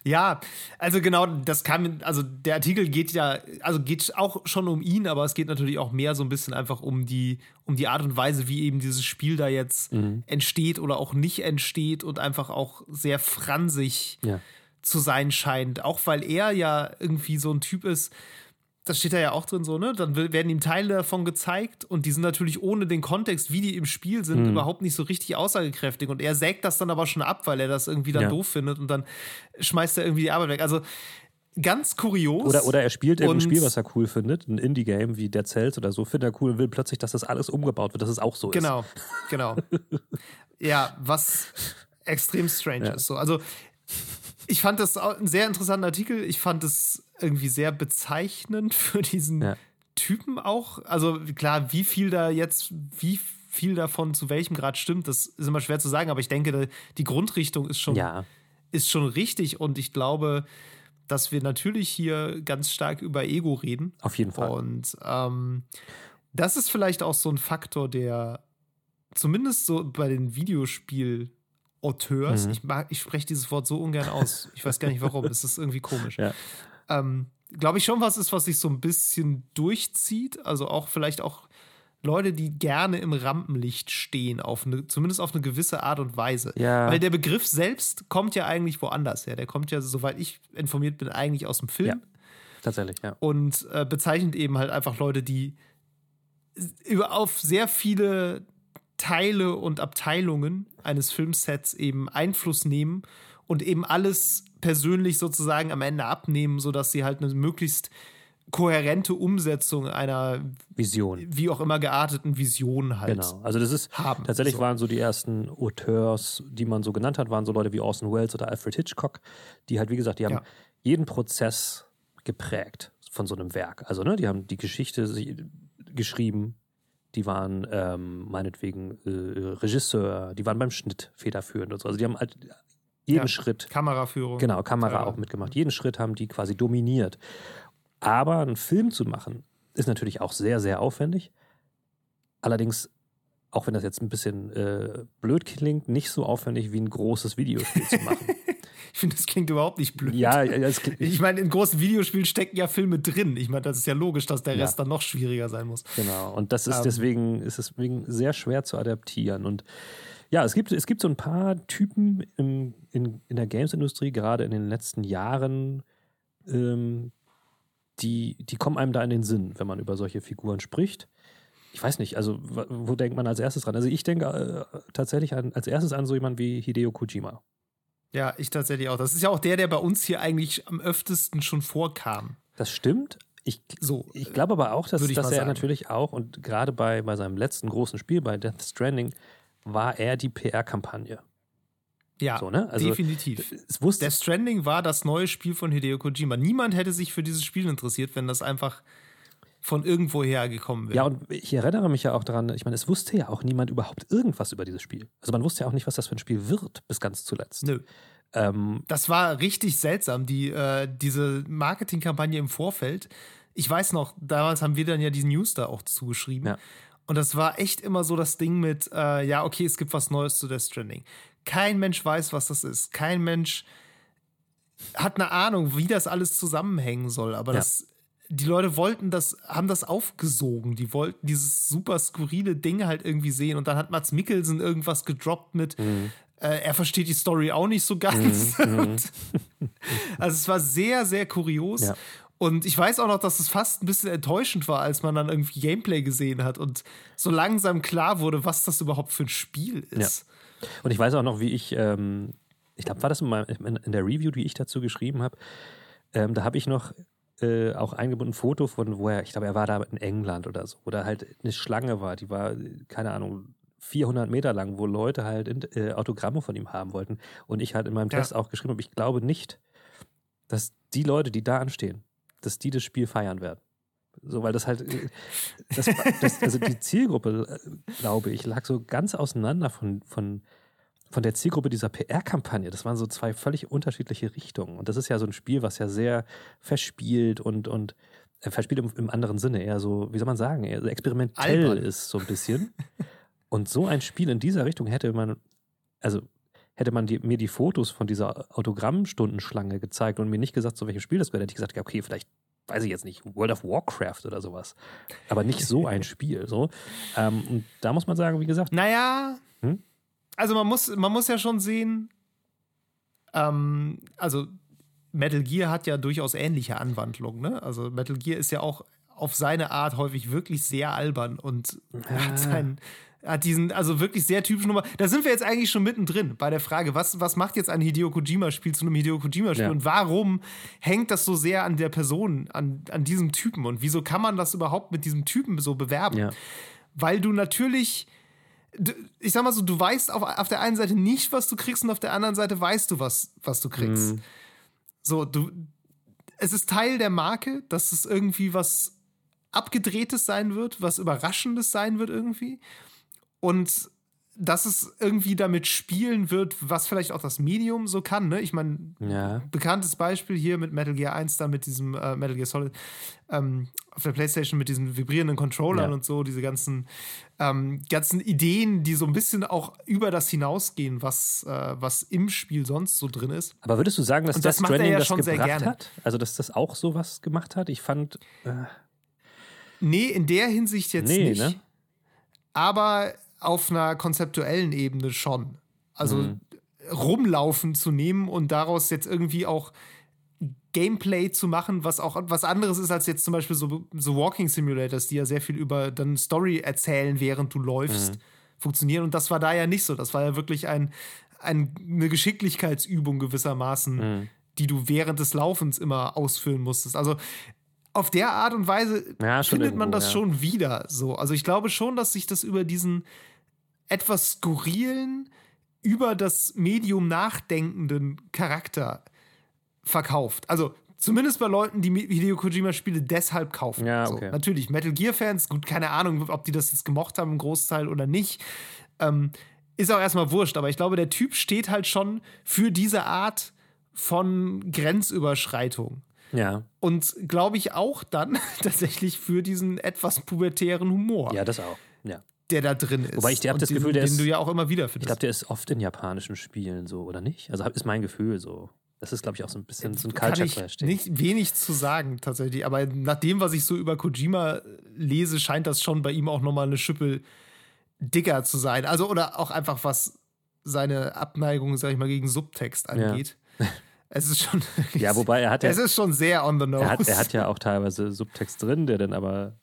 B: ja, also genau, das kam, also der Artikel geht ja, also geht auch schon um ihn, aber es geht natürlich auch mehr so ein bisschen einfach um die, um die Art und Weise, wie eben dieses Spiel da jetzt mhm. entsteht oder auch nicht entsteht und einfach auch sehr fransig ja. zu sein scheint. Auch weil er ja irgendwie so ein Typ ist, das steht da ja auch drin so, ne? Dann werden ihm Teile davon gezeigt und die sind natürlich ohne den Kontext, wie die im Spiel sind, mhm. überhaupt nicht so richtig aussagekräftig. Und er sägt das dann aber schon ab, weil er das irgendwie dann ja. doof findet und dann schmeißt er irgendwie die Arbeit weg. Also ganz kurios.
A: Oder, oder er spielt irgendein Spiel, was er cool findet, ein Indie-Game wie Dead Cells oder so, findet er cool und will plötzlich, dass das alles umgebaut wird, dass es auch so
B: genau, ist. Genau, <laughs> genau. ja, was extrem strange ja. ist. So. Also ich fand das ein sehr interessanter Artikel. Ich fand es irgendwie sehr bezeichnend für diesen ja. Typen auch. Also klar, wie viel da jetzt, wie viel davon zu welchem Grad stimmt, das ist immer schwer zu sagen, aber ich denke, die Grundrichtung ist schon,
A: ja.
B: ist schon richtig und ich glaube, dass wir natürlich hier ganz stark über Ego reden.
A: Auf jeden Fall.
B: Und ähm, das ist vielleicht auch so ein Faktor, der zumindest so bei den Videospiel- Auteurs. Mhm. Ich, ich spreche dieses Wort so ungern aus. Ich weiß gar nicht warum. es ist irgendwie komisch.
A: Ja.
B: Ähm, Glaube ich schon, was ist, was sich so ein bisschen durchzieht. Also auch vielleicht auch Leute, die gerne im Rampenlicht stehen, auf eine, zumindest auf eine gewisse Art und Weise.
A: Ja.
B: Weil der Begriff selbst kommt ja eigentlich woanders her. Der kommt ja, soweit ich informiert bin, eigentlich aus dem Film. Ja.
A: Tatsächlich, ja.
B: Und äh, bezeichnet eben halt einfach Leute, die über auf sehr viele Teile und Abteilungen eines Filmsets eben Einfluss nehmen und eben alles persönlich sozusagen am Ende abnehmen, sodass sie halt eine möglichst kohärente Umsetzung einer
A: Vision.
B: wie auch immer gearteten Vision halt.
A: Genau. Also das ist
B: haben.
A: tatsächlich
B: So.
A: waren so die ersten Auteurs, die man so genannt hat, waren so Leute wie Orson Welles oder Alfred Hitchcock, die halt wie gesagt, die haben
B: Ja.
A: jeden Prozess geprägt von so einem Werk. Also ne, die haben die Geschichte geschrieben, die waren ähm, meinetwegen äh, Regisseur, die waren beim Schnitt federführend und so. Also die haben halt jeden
B: Ja.
A: Schritt
B: Kameraführung.
A: Genau, Kamera
B: Ja.
A: auch mitgemacht. Jeden Schritt haben die quasi dominiert. Aber einen Film zu machen, ist natürlich auch sehr, sehr aufwendig. Allerdings, auch wenn das jetzt ein bisschen äh, blöd klingt, nicht so aufwendig wie ein großes Videospiel zu machen. <laughs>
B: Ich finde, das klingt überhaupt nicht blöd.
A: ja, ja,
B: Ich meine, in großen Videospielen stecken ja Filme drin. Ich meine, das ist ja logisch, dass der
A: Ja.
B: Rest dann noch schwieriger sein muss.
A: Genau, und das ist
B: Ähm.
A: deswegen, ist deswegen sehr schwer zu adaptieren. Und ja, es gibt, es gibt so ein paar Typen im, in, in der Games-Industrie, gerade in den letzten Jahren, ähm, die, die kommen einem da in den Sinn, wenn man über solche Figuren spricht. Ich weiß nicht, also wo denkt man als erstes dran? Also ich denke äh, tatsächlich an, als erstes an so jemanden wie Hideo Kojima.
B: Ja, ich tatsächlich auch. Das ist ja auch der, der bei uns hier eigentlich am öftesten schon vorkam.
A: Das stimmt. Ich,
B: So.
A: Ich glaube aber auch, dass, dass er
B: sagen.
A: natürlich auch, und gerade bei, bei seinem letzten großen Spiel, bei Death Stranding, war er die PR-Kampagne.
B: Ja,
A: So, ne? Also,
B: definitiv.
A: Es wusste,
B: Death Stranding war das neue Spiel von Hideo Kojima. Niemand hätte sich für dieses Spiel interessiert, wenn das einfach von irgendwoher gekommen wäre.
A: ja, und ich erinnere mich ja auch daran, ich meine, es wusste ja auch niemand überhaupt irgendwas über dieses Spiel. Also man wusste ja auch nicht, was das für ein Spiel wird, bis ganz zuletzt.
B: Nö.
A: Ähm,
B: Das war richtig seltsam, die, äh, diese Marketingkampagne im Vorfeld. Ich weiß noch, damals haben wir dann ja diesen News da auch zugeschrieben.
A: Ja.
B: Und das war echt immer so das Ding mit, äh, ja, okay, es gibt was Neues zu Death Stranding. Kein Mensch weiß, was das ist. Kein Mensch hat eine Ahnung, wie das alles zusammenhängen soll. Aber
A: Ja.
B: das, die Leute wollten das, haben das aufgesogen. Die wollten dieses super skurrile Ding halt irgendwie sehen. Und dann hat Mats Mikkelsen irgendwas gedroppt mit,
A: Mhm.
B: äh, er versteht die Story auch nicht so ganz. Und, <laughs> also es war sehr, sehr kurios.
A: Ja.
B: Und ich weiß auch noch, dass es fast ein bisschen enttäuschend war, als man dann irgendwie Gameplay gesehen hat und so langsam klar wurde, was das überhaupt für ein Spiel ist.
A: und ich weiß auch noch, wie ich, ähm, ich glaube, war das in, meinem, in, in der Review, die ich dazu geschrieben habe, ähm, da habe ich noch äh, auch eingebunden ein Foto von, wo er, ich glaube, er war da in England oder so, oder halt eine Schlange war, die war, keine Ahnung, 400 Meter lang, wo Leute halt in, äh, Autogramme von ihm haben wollten. Und ich halt in meinem
B: Ja.
A: Test auch geschrieben habe, ich glaube nicht, dass die Leute, die da anstehen, dass die das Spiel feiern werden. So, weil das halt, äh, das, <laughs> das, also die Zielgruppe, äh, glaube ich, lag so ganz auseinander von, von, von der Zielgruppe dieser PR-Kampagne. Das waren so zwei völlig unterschiedliche Richtungen. Und das ist ja so ein Spiel, was ja sehr verspielt und, und äh, verspielt im, im anderen Sinne, eher so, wie soll man sagen, eher so experimentell
B: Albern.
A: ist, so ein bisschen. und so ein Spiel in dieser Richtung hätte man, also hätte man die, mir die Fotos von dieser Autogrammstundenschlange gezeigt und mir nicht gesagt, zu welchem Spiel das gehört, hätte ich gesagt, ja, okay, vielleicht weiß ich jetzt nicht, World of Warcraft oder sowas. Aber nicht so ein <laughs> Spiel. So. Ähm, und da muss man sagen, wie gesagt,
B: Naja,
A: Hm?
B: also man muss, man muss ja schon sehen, ähm, also Metal Gear hat ja durchaus ähnliche Anwandlungen. Ne? Also Metal Gear ist ja auch auf seine Art häufig wirklich sehr albern und hat seinen hat diesen, also wirklich sehr typischen Nummer. Da sind wir jetzt eigentlich schon mittendrin bei der Frage, was, was macht jetzt ein Hideo Kojima-Spiel zu einem Hideo Kojima-Spiel
A: Ja.
B: und warum hängt das so sehr an der Person, an, an diesem Typen und wieso kann man das überhaupt mit diesem Typen so bewerben?
A: ja.
B: weil du natürlich, ich sag mal so, du weißt auf, auf der einen Seite nicht, was du kriegst und auf der anderen Seite weißt du, was, was du kriegst.
A: Mhm.
B: So, du, es ist Teil der Marke, dass es irgendwie was Abgedrehtes sein wird, was Überraschendes sein wird irgendwie. Und dass es irgendwie damit spielen wird, was vielleicht auch das Medium so kann. Ne? Ich meine,
A: Ja.
B: bekanntes Beispiel hier mit Metal Gear 1, da mit diesem äh, Metal Gear Solid ähm, auf der Playstation mit diesen vibrierenden Controllern
A: Ja.
B: und so, diese ganzen, ähm, ganzen Ideen, die so ein bisschen auch über das hinausgehen, was, äh, was im Spiel sonst so drin ist.
A: Aber würdest du sagen, dass
B: Und das er
A: Stranding
B: ja
A: das
B: schon sehr
A: gebracht hat? Also, dass das auch sowas gemacht hat? Ich fand, äh,
B: Nee, in der Hinsicht jetzt
A: Nee,
B: nicht.
A: ne?
B: Aber auf einer konzeptuellen Ebene schon. Also
A: Mhm.
B: rumlaufen zu nehmen und daraus jetzt irgendwie auch Gameplay zu machen, was auch was anderes ist als jetzt zum Beispiel so, so Walking Simulators, die ja sehr viel über dann Story erzählen, während du läufst,
A: Mhm.
B: funktionieren. Und das war da ja nicht so. Das war ja wirklich ein, ein, eine Geschicklichkeitsübung gewissermaßen,
A: Mhm.
B: die du während des Laufens immer ausfüllen musstest. Also auf der Art und Weise
A: Ja,
B: findet man das
A: ja.
B: schon wieder so. Also ich glaube schon, dass sich das über diesen etwas skurrilen, über das Medium nachdenkenden Charakter verkauft. Also zumindest bei Leuten, die Hideo Kojima-Spiele deshalb kaufen.
A: Ja,
B: so,
A: okay.
B: natürlich, Metal Gear-Fans, gut, keine Ahnung, ob die das jetzt gemocht haben, im Großteil oder nicht. Ähm, ist auch erstmal wurscht, aber ich glaube, der Typ steht halt schon für diese Art von Grenzüberschreitung.
A: Ja.
B: Und glaube ich auch dann <laughs> tatsächlich für diesen etwas pubertären Humor,
A: Ja, das auch. Ja.
B: der da drin ist.
A: Wobei ich- ich hab
B: Und
A: das Gefühl, der
B: den
A: ist-
B: du ja auch immer wieder
A: Ich
B: findest.
A: glaube, der ist oft in japanischen Spielen so, oder nicht? Also ist mein Gefühl so. Das ist, glaube ich, auch so ein bisschen so ein
B: kann
A: Culture
B: ich
A: Clash.
B: nicht wenig zu sagen tatsächlich, aber nach dem, was ich so über Kojima lese, scheint das schon bei ihm auch nochmal eine Schippe dicker zu sein. Also oder auch einfach was seine Abneigung, sag ich mal, gegen Subtext angeht. <laughs> Es ist schon <laughs>
A: Ja, wobei er hat ja,
B: es ist schon sehr on the nose.
A: er hat, er hat ja auch teilweise Subtext drin, der dann aber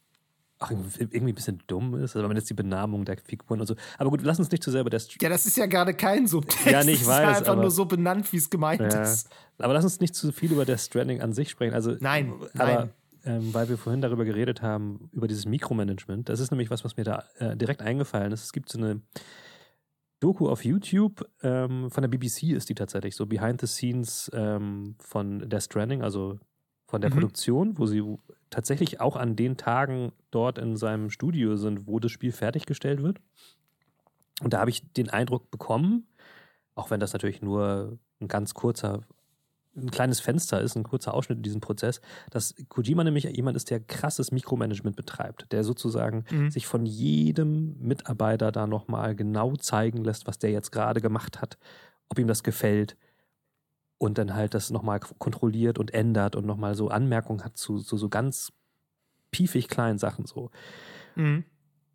A: auch irgendwie ein bisschen dumm ist. Also wenn man jetzt die Benamung der Figuren und so. Aber gut, lass uns nicht zu sehr über St
B: ja, das ist ja gerade kein Subtext.
A: Ja, nee, ich
B: das
A: weiß,
B: ist ja einfach
A: aber-
B: nur so benannt, wie es gemeint
A: Ja.
B: ist.
A: Aber lass uns nicht zu viel über der Stranding an sich sprechen. Also,
B: Nein,
A: aber
B: nein.
A: Ähm, weil wir vorhin darüber geredet haben, über dieses Mikromanagement. Das ist nämlich was, was mir da äh, direkt eingefallen ist. Es gibt so eine Doku auf YouTube, ähm, von der BBC ist die tatsächlich, so Behind the Scenes ähm, von der Stranding, also von der
B: Mhm.
A: Produktion, wo sie tatsächlich auch an den Tagen dort in seinem Studio sind, wo das Spiel fertiggestellt wird. Und da habe ich den Eindruck bekommen, auch wenn das natürlich nur ein ganz kurzer, ein kleines Fenster ist, ein kurzer Ausschnitt in diesem Prozess, dass Kojima nämlich jemand ist, der krasses Mikromanagement betreibt, der sozusagen
B: Mhm.
A: sich von jedem Mitarbeiter da nochmal genau zeigen lässt, was der jetzt gerade gemacht hat, ob ihm das gefällt und dann halt das nochmal kontrolliert und ändert und nochmal so Anmerkungen hat zu, zu so ganz piefig kleinen Sachen so.
B: Mhm.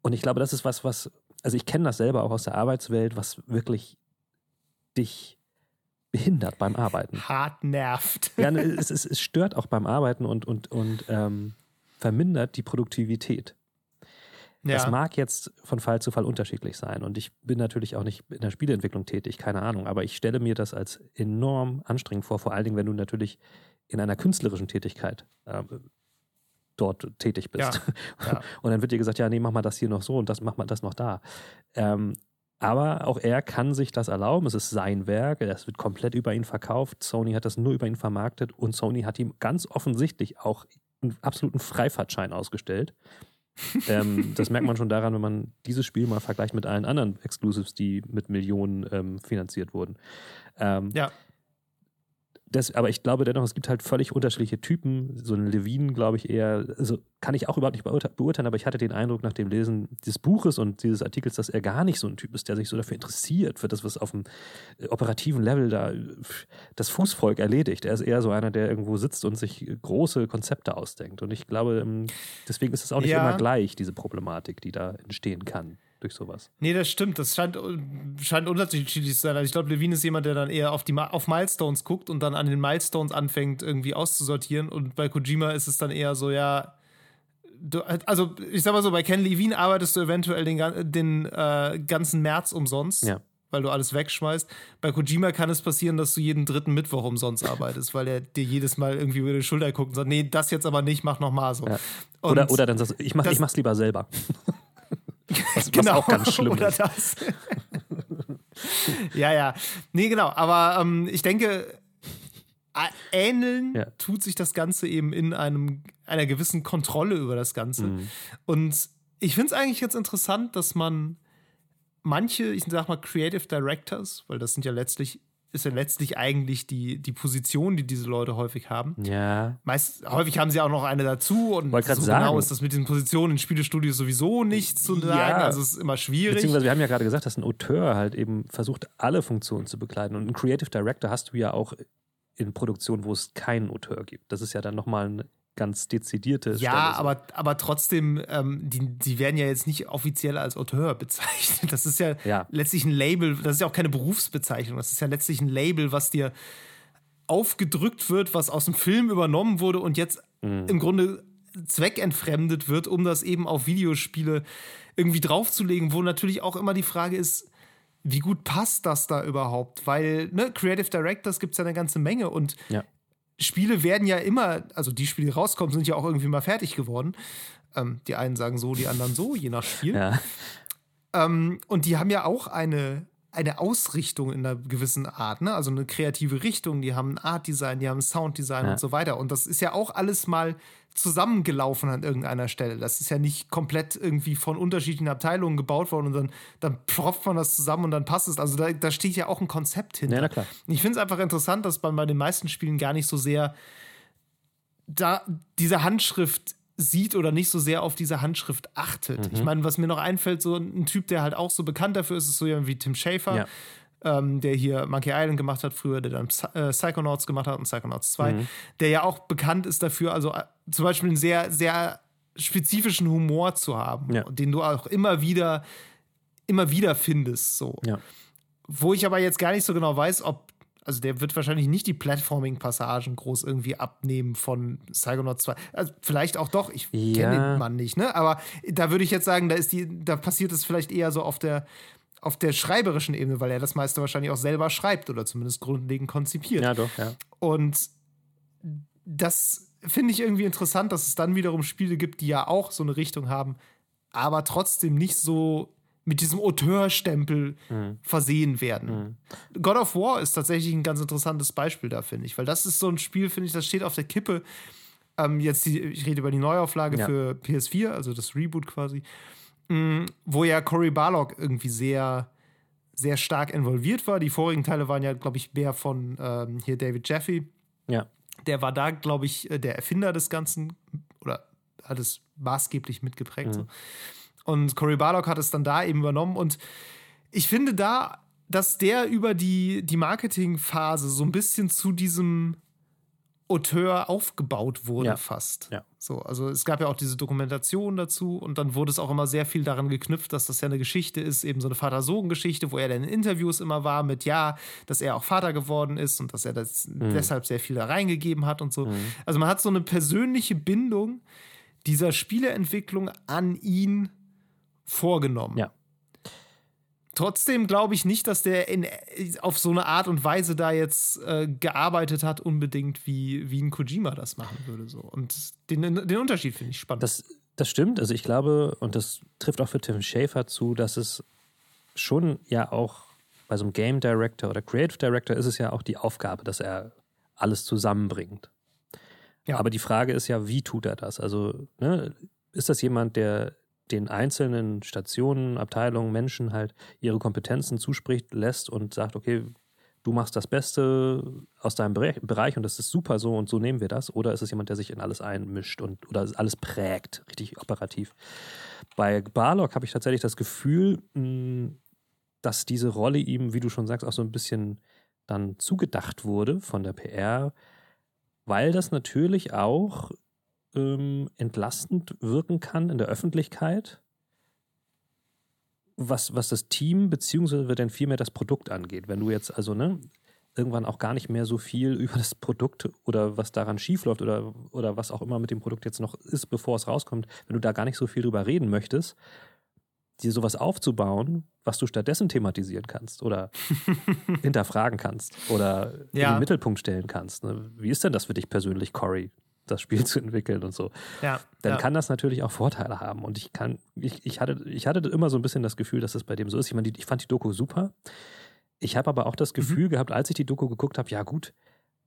A: Und ich glaube, das ist was, was, also ich kenne das selber auch aus der Arbeitswelt, was wirklich dich behindert beim Arbeiten.
B: Hart nervt.
A: Ja, ne, es, es, es stört auch beim Arbeiten und, und, und ähm, vermindert die Produktivität. Das
B: Ja.
A: mag jetzt von Fall zu Fall unterschiedlich sein. Und ich bin natürlich auch nicht in der Spieleentwicklung tätig, keine Ahnung. Aber ich stelle mir das als enorm anstrengend vor, vor allen Dingen, wenn du natürlich in einer künstlerischen Tätigkeit ähm, dort tätig bist.
B: Ja. <laughs>
A: Und dann wird dir gesagt, ja, nee, mach mal das hier noch so und das mach mal das noch da. Ähm, aber auch er kann sich das erlauben. Es ist sein Werk. Es wird komplett über ihn verkauft. Sony hat das nur über ihn vermarktet und Sony hat ihm ganz offensichtlich auch einen absoluten Freifahrtschein ausgestellt. <laughs> ähm, das merkt man schon daran, wenn man dieses Spiel mal vergleicht mit allen anderen Exclusives, die mit Millionen ähm, finanziert wurden. Ähm,
B: Ja.
A: Das, aber ich glaube dennoch, es gibt halt völlig unterschiedliche Typen. So ein Levine, glaube ich, eher, also kann ich auch überhaupt nicht beurte- beurteilen, aber ich hatte den Eindruck nach dem Lesen des Buches und dieses Artikels, dass er gar nicht so ein Typ ist, der sich so dafür interessiert, für das, was auf dem äh, operativen Level da das Fußvolk erledigt. Er ist eher so einer, der irgendwo sitzt und sich große Konzepte ausdenkt. Und ich glaube, ähm, deswegen ist es auch nicht
B: Ja.
A: immer gleich, diese Problematik, die da entstehen kann durch sowas.
B: Nee, das stimmt. Das scheint, scheint unterschiedlich zu sein. Also ich glaube, Levine ist jemand, der dann eher auf, die, auf Milestones guckt und dann an den Milestones anfängt, irgendwie auszusortieren. Und bei Kojima ist es dann eher so, ja. Du, also, ich sag mal so, bei Ken Levine arbeitest du eventuell den, den äh, ganzen März umsonst,
A: Ja.
B: weil du alles wegschmeißt. Bei Kojima kann es passieren, dass du jeden dritten Mittwoch umsonst arbeitest, weil er dir jedes Mal irgendwie über die Schulter guckt und sagt: Nee, das jetzt aber nicht, mach nochmal so.
A: Ja. Oder, oder dann sagst du, ich, mach,
B: das-
A: ich mach's lieber selber. Was,
B: genau.
A: was auch ganz schlimm
B: Oder
A: ist.
B: das. <laughs> ja, ja. Nee, genau. Aber ähm, ich denke, ähneln
A: Ja.
B: tut sich das Ganze eben in einem, einer gewissen Kontrolle über das Ganze.
A: Mhm.
B: Und ich finde es eigentlich jetzt interessant, dass man manche, ich sag mal, Creative Directors, weil das sind ja letztlich, ist ja letztlich eigentlich die, die Position, die diese Leute häufig haben.
A: Ja,
B: Meist, häufig haben sie auch noch eine dazu und so
A: sagen.
B: genau ist das mit diesen Positionen in Spielestudios sowieso nicht zu sagen.
A: Ja.
B: Also es ist immer schwierig.
A: Beziehungsweise wir haben ja gerade gesagt, dass ein Auteur halt eben versucht, alle Funktionen zu bekleiden. Und einen Creative Director hast du ja auch in Produktionen, wo es keinen Auteur gibt. Das ist ja dann nochmal eine ganz dezidierte
B: Ja,
A: Stelle.
B: aber, aber trotzdem, ähm, die, die werden ja jetzt nicht offiziell als Auteur <laughs> bezeichnet. Das ist ja,
A: Ja.
B: letztlich ein Label, das ist ja auch keine Berufsbezeichnung, das ist ja letztlich ein Label, was dir aufgedrückt wird, was aus dem Film übernommen wurde und jetzt
A: Mhm.
B: im Grunde zweckentfremdet wird, um das eben auf Videospiele irgendwie draufzulegen, wo natürlich auch immer die Frage ist, wie gut passt das da überhaupt? Weil, ne, Creative Directors gibt es ja eine ganze Menge und
A: Ja.
B: Spiele werden ja immer, also die Spiele, die rauskommen, sind ja auch irgendwie mal fertig geworden. Ähm, die einen sagen so, die anderen so, je nach Spiel.
A: Ja.
B: Ähm, und die haben ja auch eine, eine Ausrichtung in einer gewissen Art, ne? Also eine kreative Richtung, die haben ein Art-Design, die haben ein Sounddesign
A: Ja.
B: und so weiter. Und das ist ja auch alles mal zusammengelaufen an irgendeiner Stelle. Das ist ja nicht komplett irgendwie von unterschiedlichen Abteilungen gebaut worden und dann, dann propft man das zusammen und dann passt es. Also da, da steht ja auch ein Konzept hinter.
A: Ja, na klar.
B: Ich finde es einfach interessant, dass man bei den meisten Spielen gar nicht so sehr da diese Handschrift sieht oder nicht so sehr auf diese Handschrift achtet.
A: Mhm.
B: Ich meine, was mir noch einfällt, so ein Typ, der halt auch so bekannt dafür ist, ist so jemand wie Tim Schafer,
A: Ja.
B: ähm, der hier Monkey Island gemacht hat früher, der dann Psy äh, Psychonauts gemacht hat und Psychonauts 2,
A: Mhm.
B: der ja auch bekannt ist dafür, also äh, zum Beispiel einen sehr, sehr spezifischen Humor zu haben,
A: Ja.
B: den du auch immer wieder, immer wieder findest. So.
A: Ja.
B: Wo ich aber jetzt gar nicht so genau weiß, ob, also der wird wahrscheinlich nicht die Platforming-Passagen groß irgendwie abnehmen von Psychonauts 2. Also vielleicht auch doch, ich
A: Ja.
B: kenne den Mann nicht, ne? Aber da würde ich jetzt sagen, da ist die, da passiert es vielleicht eher so auf der, auf der schreiberischen Ebene, weil er das meiste wahrscheinlich auch selber schreibt oder zumindest grundlegend konzipiert.
A: Ja, doch, ja.
B: Und das finde ich irgendwie interessant, dass es dann wiederum Spiele gibt, die ja auch so eine Richtung haben, aber trotzdem nicht so mit diesem Auteurstempel
A: Mhm.
B: versehen werden. God of War ist tatsächlich ein ganz interessantes Beispiel da, finde ich, weil das ist so ein Spiel, finde ich, das steht auf der Kippe. Ähm, jetzt die, ich rede über die Neuauflage
A: Ja.
B: für PS4, also das Reboot quasi, mh, wo ja Cory Barlog irgendwie sehr, sehr stark involviert war. Die vorigen Teile waren ja, glaube ich, mehr von ähm, hier David Jaffe.
A: Ja.
B: Der war da, glaube ich, äh, der Erfinder des Ganzen oder hat es maßgeblich mitgeprägt. So. Und Cory Barlog hat es dann da eben übernommen. Und ich finde da, dass der über die, die Marketingphase so ein bisschen zu diesem Auteur aufgebaut wurde,
A: Ja.
B: fast.
A: Ja.
B: So, also es gab ja auch diese Dokumentation dazu und dann wurde es auch immer sehr viel daran geknüpft, dass das ja eine Geschichte ist, eben so eine Vater-Sohn-Geschichte, wo er dann in Interviews immer war mit ja, dass er auch Vater geworden ist und dass er das deshalb sehr viel da reingegeben hat und so. Also man hat so eine persönliche Bindung dieser Spieleentwicklung an ihn vorgenommen.
A: Ja.
B: Trotzdem glaube ich nicht, dass der in, auf so eine Art und Weise da jetzt äh, gearbeitet hat, unbedingt wie, wie ein Kojima das machen würde. So. Und den, den Unterschied finde ich spannend.
A: Das, das stimmt. Also ich glaube, und das trifft auch für Tim Schafer zu, dass es schon ja auch bei so einem Game Director oder Creative Director ist es ja auch die Aufgabe, dass er alles zusammenbringt.
B: Ja.
A: Aber die Frage ist ja, wie tut er das? Also ne, ist das jemand, der den einzelnen Stationen, Abteilungen, Menschen halt ihre Kompetenzen zuspricht, lässt und sagt, okay, du machst das Beste aus deinem Bereich, und das ist super so und so nehmen wir das? Oder ist es jemand, der sich in alles einmischt und oder alles prägt, richtig operativ? Bei Barlock habe ich tatsächlich das Gefühl, mh, dass diese Rolle ihm, wie du schon sagst, auch so ein bisschen dann zugedacht wurde von der PR, weil das natürlich auch ähm, entlastend wirken kann in der Öffentlichkeit, was, was das Team beziehungsweise dann vielmehr das Produkt angeht. Wenn du jetzt also ne, irgendwann auch gar nicht mehr so viel <laughs> über das Produkt oder was daran schiefläuft oder, oder was auch immer mit dem Produkt jetzt noch ist, bevor es rauskommt, wenn du da gar nicht so viel drüber reden möchtest, dir sowas aufzubauen, was du stattdessen thematisieren kannst oder <laughs> hinterfragen kannst oder in
B: Ja.
A: den Mittelpunkt stellen kannst. Ne? Wie ist denn das für dich persönlich, Cory, das Spiel <laughs> zu entwickeln und so?
B: ja,
A: Dann
B: ja.
A: kann das natürlich auch Vorteile haben. Und ich kann, ich, ich, hatte, ich hatte immer so ein bisschen das Gefühl, dass es bei dem so ist. Ich meine, die- ich fand die Doku super. Ich habe aber auch das Gefühl gehabt, als ich die Doku geguckt habe, ja gut,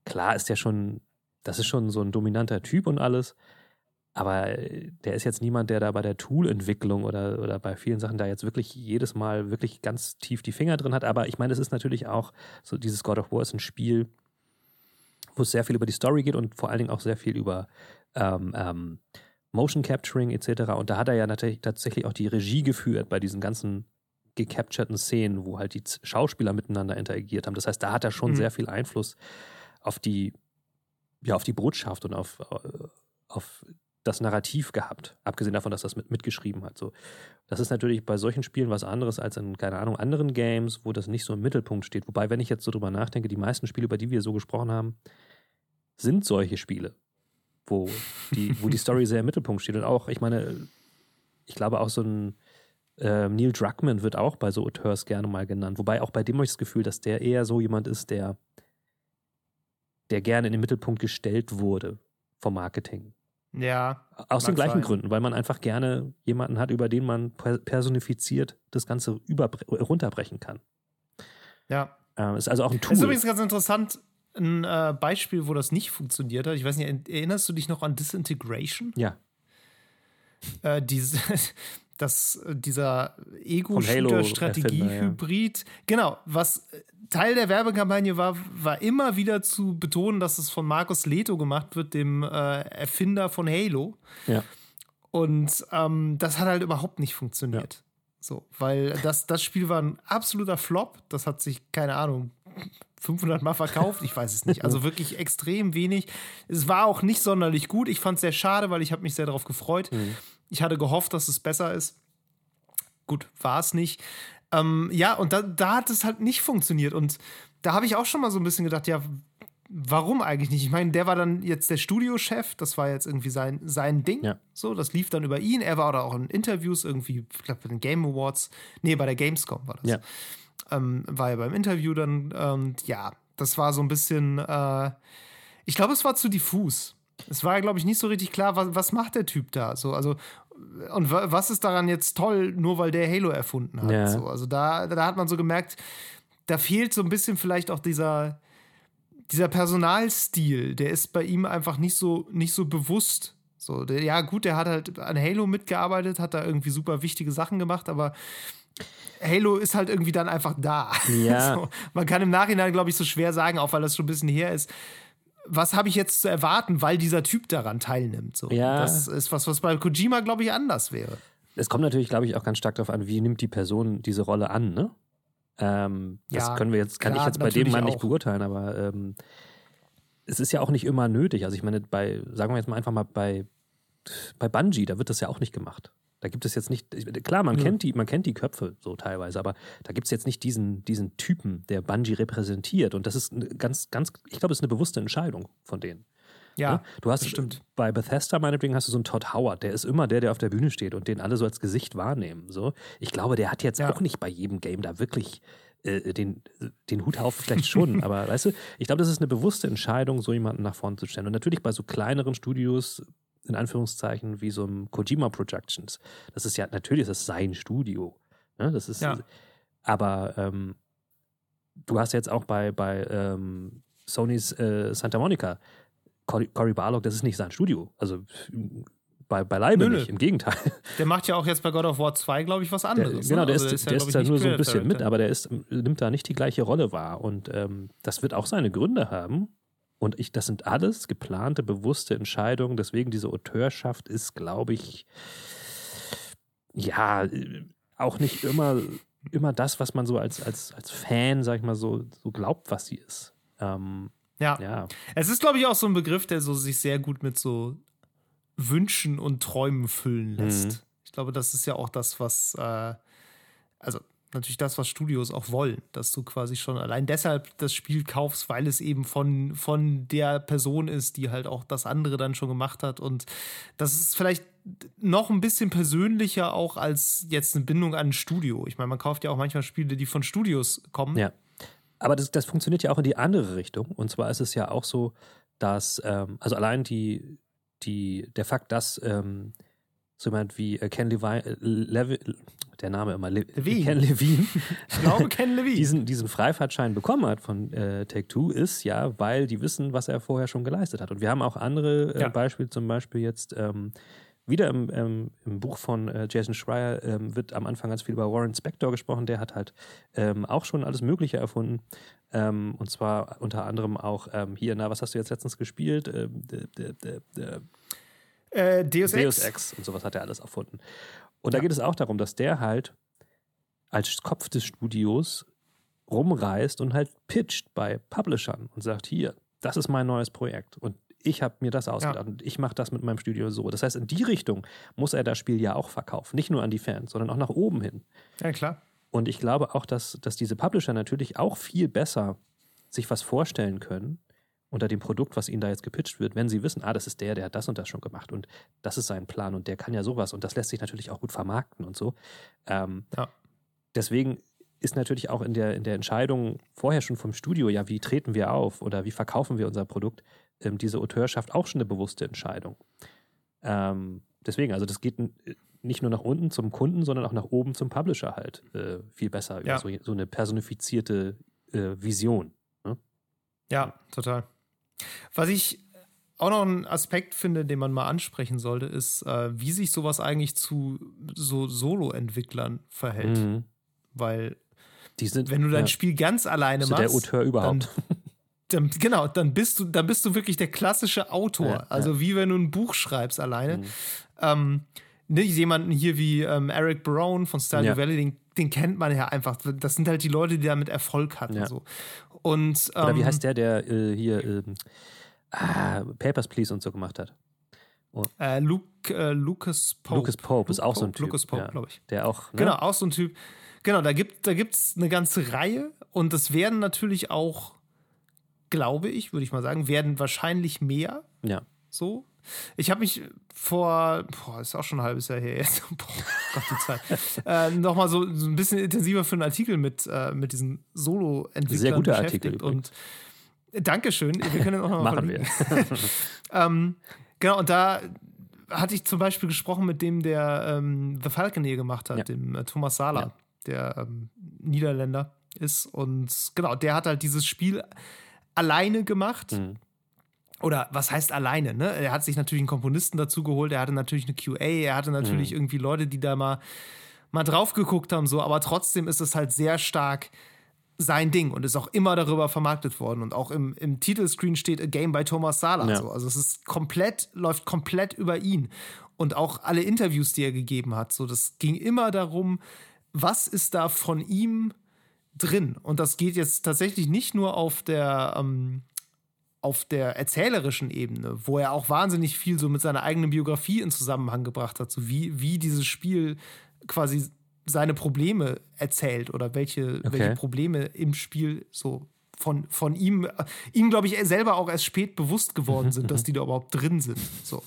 A: klar ist der schon, das ist schon so ein dominanter Typ und alles. Aber äh, der ist jetzt niemand, der da bei der Tool-Entwicklung oder, oder bei vielen Sachen da jetzt wirklich jedes Mal wirklich ganz tief die Finger drin hat. Aber ich meine, es ist natürlich auch so, dieses God of War ist ein Spiel, wo es sehr viel über die Story geht und vor allen Dingen auch sehr viel über ähm, ähm, Motion Capturing etc. Und da hat er ja natürlich tatsächlich auch die Regie geführt bei diesen ganzen gecapturten Szenen, wo halt die Schauspieler miteinander interagiert haben. Das heißt, da hat er schon
B: Mhm.
A: sehr viel Einfluss auf die, ja, auf die Botschaft und auf, äh, auf das Narrativ gehabt. Abgesehen davon, dass das mit, mitgeschrieben hat. So. Das ist natürlich bei solchen Spielen was anderes als in, keine Ahnung, anderen Games, wo das nicht so im Mittelpunkt steht. Wobei, wenn ich jetzt so drüber nachdenke, die meisten Spiele, über die wir so gesprochen haben, sind solche Spiele, wo die, wo die Story sehr im Mittelpunkt steht. Und auch, ich meine, ich glaube auch so ein Ähm, Neil Druckmann wird auch bei so Auteurs gerne mal genannt. Wobei auch bei dem habe ich das Gefühl, dass der eher so jemand ist, der, der gerne in den Mittelpunkt gestellt wurde vom Marketing.
B: Ja.
A: Aus den gleichen
B: sein.
A: Gründen, weil man einfach gerne jemanden hat, über den man per- personifiziert das Ganze runterbrechen kann.
B: Ja.
A: Ähm, ist also auch ein
B: Das ist
A: Tool.
B: übrigens ganz interessant, ein äh, Beispiel, wo das nicht funktioniert hat. Ich weiß nicht, erinnerst du dich noch an Disintegration?
A: Ja,
B: Äh, diese, <laughs> das, äh, dieser Ego-Shooter-Strategie-Hybrid. Genau, was äh, Teil der Werbekampagne war, war immer wieder zu betonen, dass es von Markus Leto gemacht wird, dem äh, Erfinder von Halo.
A: ja.
B: Und ähm, das hat halt überhaupt nicht funktioniert. So, weil das, das Spiel war ein absoluter Flop. Das hat sich, keine Ahnung, 500 Mal verkauft. Ich weiß es nicht. Also <laughs> wirklich extrem wenig. Es war auch nicht sonderlich gut. Ich fand es sehr schade, weil ich habe mich sehr darauf gefreut. Ich hatte gehofft, dass es besser ist. Gut, war es nicht. Ähm, ja, und da, da hat es halt nicht funktioniert. Und da habe ich auch schon mal so ein bisschen gedacht, ja, warum eigentlich nicht? Ich meine, der war dann jetzt der Studiochef, das war jetzt irgendwie sein, sein Ding.
A: Ja.
B: So, das lief dann über ihn. Er war da auch in Interviews irgendwie, ich glaube, bei den Game Awards. Nee, bei der Gamescom war das.
A: Ja.
B: Ähm, war er beim Interview dann. Und ja, das war so ein bisschen, äh, ich glaube, es war zu diffus. Es war, glaube ich, nicht so richtig klar, was, was macht der Typ da? So, also, und wa- was ist daran jetzt toll, nur weil der Halo erfunden hat?
A: Ja.
B: So, also da, da hat man so gemerkt, da fehlt so ein bisschen vielleicht auch dieser, dieser Personalstil, der ist bei ihm einfach nicht so, nicht so bewusst. So, der, ja, gut, der hat halt an Halo mitgearbeitet, hat da irgendwie super wichtige Sachen gemacht, aber Halo ist halt irgendwie dann einfach da. <laughs>
A: Ja.
B: So, man kann im Nachhinein, glaube ich, so schwer sagen, auch weil das schon ein bisschen her ist. Was habe ich jetzt zu erwarten, weil dieser Typ daran teilnimmt? So.
A: Ja.
B: Das ist was, was bei Kojima, glaube ich, anders wäre.
A: Es kommt natürlich, glaube ich, auch ganz stark darauf an, wie nimmt die Person diese Rolle an, ne? Ähm, das
B: Ja,
A: können wir jetzt, kann
B: klar,
A: ich jetzt bei dem Mann nicht
B: auch.
A: beurteilen, aber ähm, es ist ja auch nicht immer nötig. Also ich meine, bei, sagen wir jetzt mal einfach mal bei, bei Bungie, da wird das ja auch nicht gemacht. Da gibt es jetzt nicht, klar, man,
B: Nö.
A: kennt die, man kennt die Köpfe so teilweise, aber da gibt es jetzt nicht diesen, diesen Typen, der Bungie repräsentiert. Und das ist eine ganz, ganz, ich glaube, es ist eine bewusste Entscheidung von denen.
B: Ja,
A: Ne? Du hast
B: stimmt.
A: bei Bethesda meinetwegen hast du so einen Todd Howard, der ist immer der, der auf der Bühne steht und den alle so als Gesicht wahrnehmen. So, ich glaube, der hat jetzt
B: Ja.
A: auch nicht bei jedem Game da wirklich äh, den, den Hut auf, vielleicht schon, <laughs> aber weißt du, ich glaube, das ist eine bewusste Entscheidung, so jemanden nach vorne zu stellen. Und natürlich bei so kleineren Studios, in Anführungszeichen, wie so einem Kojima Productions, das ist ja, natürlich ist das sein Studio. Ne? Das ist,
B: Ja.
A: aber ähm, du hast jetzt auch bei, bei ähm, Sony's äh, Santa Monica Cory, Cory Barlog, das ist nicht sein Studio. Also bei, beileibe
B: Nö,
A: nicht, im Gegenteil. <laughs>
B: Der macht ja auch jetzt bei God of War 2, glaube ich, was
A: Der,
B: anderes.
A: genau,
B: ne?
A: der
B: Also
A: ist, der
B: ja,
A: ist,
B: glaub
A: da nur so ein bisschen mit, aber der ist, nimmt da nicht die gleiche Rolle wahr. Und ähm, das wird auch seine Gründe haben. Und ich, das sind alles geplante, bewusste Entscheidungen. Deswegen diese Auteurschaft ist, glaube ich, ja, auch nicht immer, immer das, was man so als, als, als Fan, sag ich mal, so, so glaubt, was sie ist. Ähm,
B: Ja.
A: ja.
B: Es ist, glaube ich, auch so ein Begriff, der so sich sehr gut mit so Wünschen und Träumen füllen lässt.
A: Mhm.
B: Ich glaube, das ist ja auch das, was, äh, also natürlich das, was Studios auch wollen, dass du quasi schon allein deshalb das Spiel kaufst, weil es eben von, von der Person ist, die halt auch das andere dann schon gemacht hat. Und das ist vielleicht noch ein bisschen persönlicher auch als jetzt eine Bindung an ein Studio. Ich meine, man kauft ja auch manchmal Spiele, die von Studios kommen.
A: Ja. Aber das, das funktioniert ja auch in die andere Richtung. Und zwar ist es ja auch so, dass, ähm, also allein die, die, der Fakt, dass ähm, so jemand wie äh, Ken Levine, äh, Levi, der Name immer, Le
B: Levine.
A: Ken Levine,
B: Ich glaube, Ken <laughs> Levine.
A: diesen, diesen Freifahrtschein bekommen hat von äh, Take-Two, ist ja, weil die wissen, was er vorher schon geleistet hat. Und wir haben auch andere äh,
B: Ja.
A: Beispiele, zum Beispiel jetzt ähm, wieder im, ähm, im Buch von äh, Jason Schreier ähm, wird am Anfang ganz viel über Warren Spector gesprochen. Der hat halt ähm, auch schon alles Mögliche erfunden. Ähm, und zwar unter anderem auch ähm, hier, na, was hast du jetzt letztens gespielt? D-
B: äh, Deus,
A: Deus
B: Ex.
A: Ex und sowas hat er alles erfunden. Und da geht es auch darum, dass der halt als Kopf des Studios rumreist und halt pitcht bei Publishern und sagt, hier, das ist mein neues Projekt und ich habe mir das ausgedacht und ich mache das mit meinem Studio so. Das heißt, in die Richtung muss er das Spiel ja auch verkaufen. Nicht nur an die Fans, sondern auch nach oben hin.
B: Ja, klar.
A: Und ich glaube auch, dass, dass diese Publisher natürlich auch viel besser sich was vorstellen können, unter dem Produkt, was ihnen da jetzt gepitcht wird, wenn sie wissen, ah, das ist der, der hat das und das schon gemacht und das ist sein Plan und der kann ja sowas und das lässt sich natürlich auch gut vermarkten und so. Ähm, ja. Deswegen ist natürlich auch in der, in der Entscheidung vorher schon vom Studio, ja, wie treten wir auf oder wie verkaufen wir unser Produkt, ähm, diese Auteurschaft auch schon eine bewusste Entscheidung. Ähm, deswegen, also das geht nicht nur nach unten zum Kunden, sondern auch nach oben zum Publisher halt äh, viel besser ja. über so, so, eine personifizierte äh, Vision. Ne?
B: Ja, total. Was ich auch noch einen Aspekt finde, den man mal ansprechen sollte, ist, äh, wie sich sowas eigentlich zu so Solo-Entwicklern verhält. Mhm. Weil, sind, wenn du dein ja, Spiel ganz alleine machst,
A: der Autor überhaupt.
B: Dann, dann, genau, dann bist du, dann bist du wirklich der klassische Autor. Ja, also ja. wie wenn du ein Buch schreibst alleine. Mhm. Ähm, ne, jemanden hier wie ähm, Eric Brown von Stardew Valley, den, den, kennt man ja einfach. Das sind halt die Leute, die damit Erfolg hatten. So. Und,
A: ähm, Oder wie ähm, heißt der, der äh, hier äh, ah, Papers, Please und so gemacht hat?
B: Oh. Äh, Luke, äh, Lucas Pope.
A: Lucas Pope ist
B: Luke
A: auch so ein Typ.
B: Lucas Pope, ja. glaube ich.
A: Der auch.
B: Ne? Genau, auch so ein Typ. Genau, da gibt es da eine ganze Reihe und es werden natürlich auch, glaube ich, würde ich mal sagen, werden wahrscheinlich mehr.
A: Ja.
B: So. Ich habe mich vor, boah, ist auch schon ein halbes Jahr her jetzt, <laughs> boah, Gott, die Zeit, äh, nochmal so, so ein bisschen intensiver für einen Artikel mit, äh, mit diesen Solo-Entwicklern
A: Sehr guter Artikel.
B: Und Dankeschön, wir können auch
A: nochmal Machen wir. <laughs>
B: ähm, genau, und da hatte ich zum Beispiel gesprochen mit dem, der ähm, The Falconeer gemacht hat, ja. dem äh, Thomas Sala. Ja der ähm, Niederländer ist. Und genau, der hat halt dieses Spiel alleine gemacht. Mhm. Oder was heißt alleine? Ne? Er hat sich natürlich einen Komponisten dazu geholt, er hatte natürlich eine QA, er hatte natürlich mhm. irgendwie Leute, die da mal, mal drauf geguckt haben, so, aber trotzdem ist es halt sehr stark sein Ding und ist auch immer darüber vermarktet worden. Und auch im, im Titelscreen steht A Game by Thomas Sala. Ja. So. Also es ist komplett, läuft komplett über ihn. Und auch alle Interviews, die er gegeben hat, so, das ging immer darum, was ist da von ihm drin? Und das geht jetzt tatsächlich nicht nur auf der, ähm, auf der erzählerischen Ebene, wo er auch wahnsinnig viel so mit seiner eigenen Biografie in Zusammenhang gebracht hat, so wie, wie dieses Spiel quasi seine Probleme erzählt oder welche, okay. welche Probleme im Spiel so von, von ihm, ihm, glaube ich, selber auch erst spät bewusst geworden sind, dass die da überhaupt drin sind. So.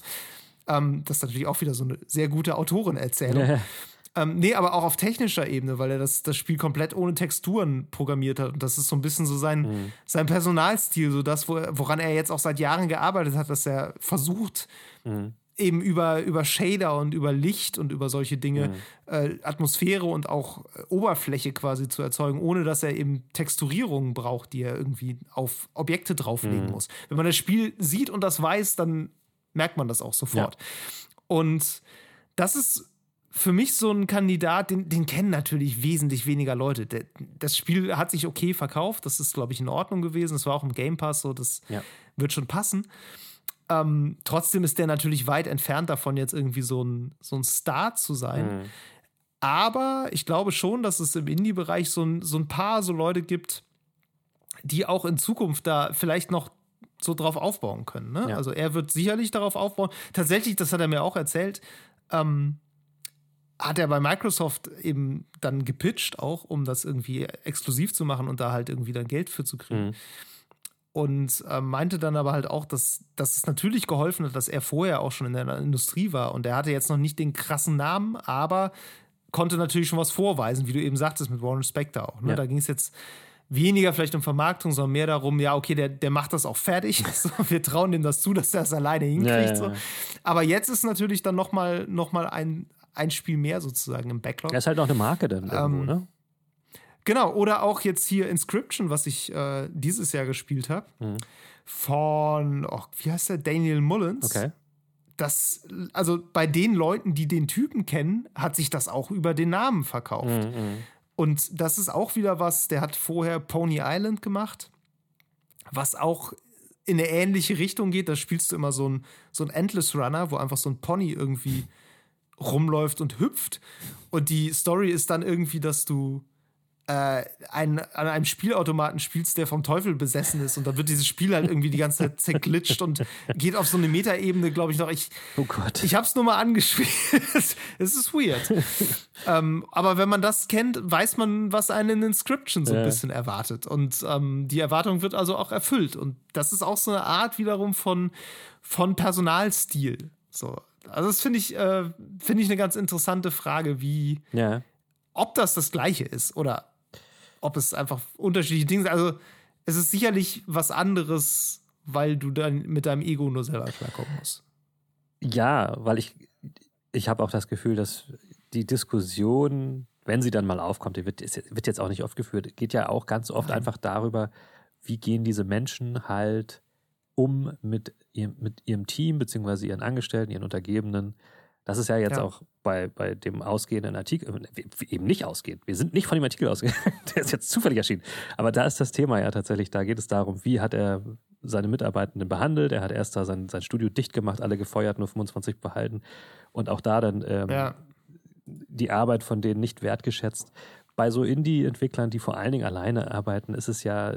B: Ähm, das ist natürlich auch wieder so eine sehr gute Autorenerzählung. <laughs> Ähm, nee, aber auch auf technischer Ebene, weil er das, das Spiel komplett ohne Texturen programmiert hat. Und das ist so ein bisschen so sein, mhm. sein Personalstil, so das, wo, woran er jetzt auch seit Jahren gearbeitet hat, dass er versucht, mhm. eben über, über Shader und über Licht und über solche Dinge mhm. äh, Atmosphäre und auch äh, Oberfläche quasi zu erzeugen, ohne dass er eben Texturierungen braucht, die er irgendwie auf Objekte drauflegen mhm. muss. Wenn man das Spiel sieht und das weiß, dann merkt man das auch sofort. Ja. Und das ist für mich so ein Kandidat, den, den kennen natürlich wesentlich weniger Leute. Der, das Spiel hat sich okay verkauft, das ist, glaube ich, in Ordnung gewesen. Das war auch im Game Pass so, das ja. wird schon passen. Ähm, trotzdem ist der natürlich weit entfernt davon, jetzt irgendwie so ein, so ein Star zu sein. Mhm. Aber ich glaube schon, dass es im Indie-Bereich so ein, so ein paar so Leute gibt, die auch in Zukunft da vielleicht noch so drauf aufbauen können. Ne? Ja. Also er wird sicherlich darauf aufbauen. Tatsächlich, das hat er mir auch erzählt, ähm, hat er bei Microsoft eben dann gepitcht, auch um das irgendwie exklusiv zu machen und da halt irgendwie dann Geld für zu kriegen. Mhm. Und äh, meinte dann aber halt auch, dass, dass es natürlich geholfen hat, dass er vorher auch schon in der Industrie war. Und er hatte jetzt noch nicht den krassen Namen, aber konnte natürlich schon was vorweisen, wie du eben sagtest mit Warren Spector auch. Ne? Ja. Da ging es jetzt weniger vielleicht um Vermarktung, sondern mehr darum, ja, okay, der, der macht das auch fertig. <laughs> So, wir trauen dem das zu, dass er es alleine hinkriegt. Ja, ja, so. Aber jetzt ist natürlich dann nochmal noch mal ein, ein Spiel mehr sozusagen im Backlog.
A: Er ist halt noch eine Marke dann irgendwo, ähm, ne?
B: Genau, oder auch jetzt hier Inscription, was ich äh, dieses Jahr gespielt habe. Mhm. Von, oh, wie heißt der? Daniel Mullins.
A: Okay.
B: Das, also bei den Leuten, die den Typen kennen, hat sich das auch über den Namen verkauft. Mhm. mhm. Und das ist auch wieder was, der hat vorher Pony Island gemacht, was auch in eine ähnliche Richtung geht. Da spielst du immer so ein, so ein Endless Runner, wo einfach so ein Pony irgendwie <laughs> rumläuft und hüpft. Und die Story ist dann irgendwie, dass du äh, ein, an einem Spielautomaten spielst, der vom Teufel besessen ist und dann wird dieses Spiel halt irgendwie die ganze Zeit zerglitscht und geht auf so eine Metaebene, glaube ich, noch. Ich,
A: oh Gott.
B: Ich habe es nur mal angespielt. <laughs> es ist weird. ähm, aber wenn man das kennt, weiß man, was einen in Inscription so ein ja. bisschen erwartet. Und ähm, die Erwartung wird also auch erfüllt. Und das ist auch so eine Art wiederum von, von Personalstil. So. Also das finde ich, äh, finde ich eine ganz interessante Frage, wie,
A: ja.
B: ob das das Gleiche ist oder ob es einfach unterschiedliche Dinge sind. Also es ist sicherlich was anderes, weil du dann mit deinem Ego nur selber klarkommen musst.
A: Ja, weil ich, ich habe auch das Gefühl, dass die Diskussion, wenn sie dann mal aufkommt, die wird, wird jetzt auch nicht oft geführt, geht ja auch ganz oft Nein. einfach darüber, wie gehen diese Menschen halt um mit ihrem, mit ihrem Team, beziehungsweise ihren Angestellten, ihren Untergebenen. Das ist ja jetzt ja. auch bei, bei dem ausgehenden Artikel, äh, eben nicht ausgehend. Wir sind nicht von dem Artikel ausgegangen, <laughs> der ist jetzt zufällig erschienen. Aber da ist das Thema ja tatsächlich, da geht es darum, wie hat er seine Mitarbeitenden behandelt. Er hat erst da sein, sein Studio dicht gemacht, alle gefeuert, nur 25 behalten. Und auch da dann ähm, ja. die Arbeit von denen nicht wertgeschätzt. Bei so Indie-Entwicklern, die vor allen Dingen alleine arbeiten, ist es ja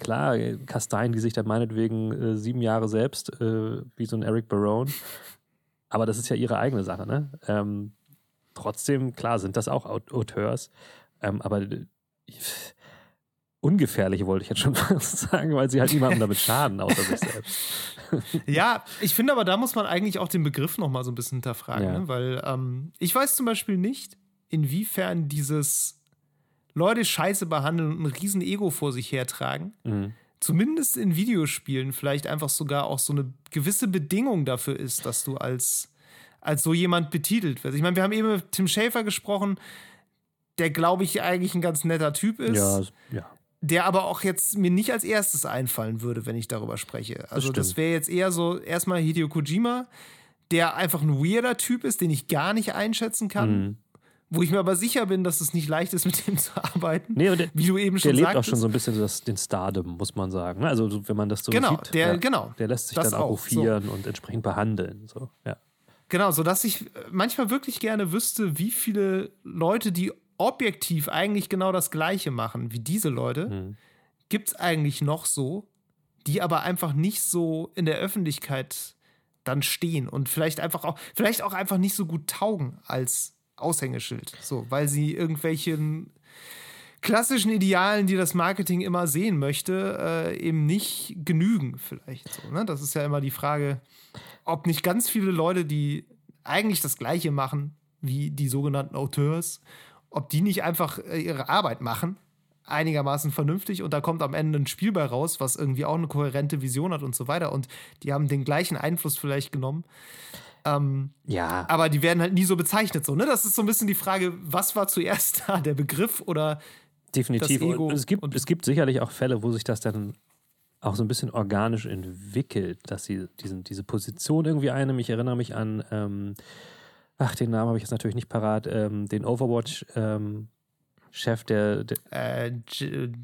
A: klar, Kasteien, die sich dann meinetwegen äh, sieben Jahre selbst, äh, wie so ein Eric Barone, aber das ist ja ihre eigene Sache, ne? Ähm, trotzdem, klar, sind das auch Auteurs, ähm, aber ich, ungefährlich wollte ich jetzt schon <laughs> sagen, weil sie halt niemandem damit schaden, außer sich selbst. <laughs>
B: ja, ich finde aber, da muss man eigentlich auch den Begriff nochmal so ein bisschen hinterfragen, ja. ne? weil ähm, ich weiß zum Beispiel nicht, inwiefern dieses Leute scheiße behandeln und ein riesen Ego vor sich hertragen, mhm. zumindest in Videospielen vielleicht einfach sogar auch so eine gewisse Bedingung dafür ist, dass du als, als so jemand betitelt wirst. Ich meine, wir haben eben mit Tim Schäfer gesprochen, der, glaube ich, eigentlich ein ganz netter Typ ist.
A: Ja, ja.
B: Der aber auch jetzt mir nicht als erstes einfallen würde, wenn ich darüber spreche. Also, das, das wäre jetzt eher so erstmal Hideo Kojima, der einfach ein weirder Typ ist, den ich gar nicht einschätzen kann. Mhm wo ich mir aber sicher bin, dass es nicht leicht ist, <laughs> mit dem zu arbeiten.
A: Nee, der, wie du eben schon Der lebt auch schon so ein bisschen das, den Stardom, muss man sagen. Also wenn man das so
B: genau,
A: sieht.
B: Der,
A: ja,
B: genau,
A: der lässt sich dann auch hofieren so. und entsprechend behandeln. So, ja.
B: Genau, sodass ich manchmal wirklich gerne wüsste, wie viele Leute, die objektiv eigentlich genau das Gleiche machen wie diese Leute, hm. gibt es eigentlich noch so, die aber einfach nicht so in der Öffentlichkeit dann stehen und vielleicht einfach auch, vielleicht auch einfach nicht so gut taugen als Aushängeschild. So, weil sie irgendwelchen klassischen Idealen, die das Marketing immer sehen möchte, äh, eben nicht genügen, vielleicht. So, ne? Das ist ja immer die Frage, ob nicht ganz viele Leute, die eigentlich das Gleiche machen wie die sogenannten Auteurs, ob die nicht einfach äh, ihre Arbeit machen, einigermaßen vernünftig und da kommt am Ende ein Spiel bei raus, was irgendwie auch eine kohärente Vision hat und so weiter und die haben den gleichen Einfluss vielleicht genommen. Ähm,
A: ja.
B: Aber die werden halt nie so bezeichnet. So, ne? Das ist so ein bisschen die Frage, was war zuerst <laughs> da, der Begriff oder
A: Definitiv.
B: das Ego?
A: Und es, gibt, und es gibt sicherlich auch Fälle, wo sich das dann auch so ein bisschen organisch entwickelt, dass sie diesen, diese Position irgendwie einnehmen. Ich erinnere mich an, ähm, ach, den Namen habe ich jetzt natürlich nicht parat, ähm, den Overwatch ähm, Chef, der, der
B: äh,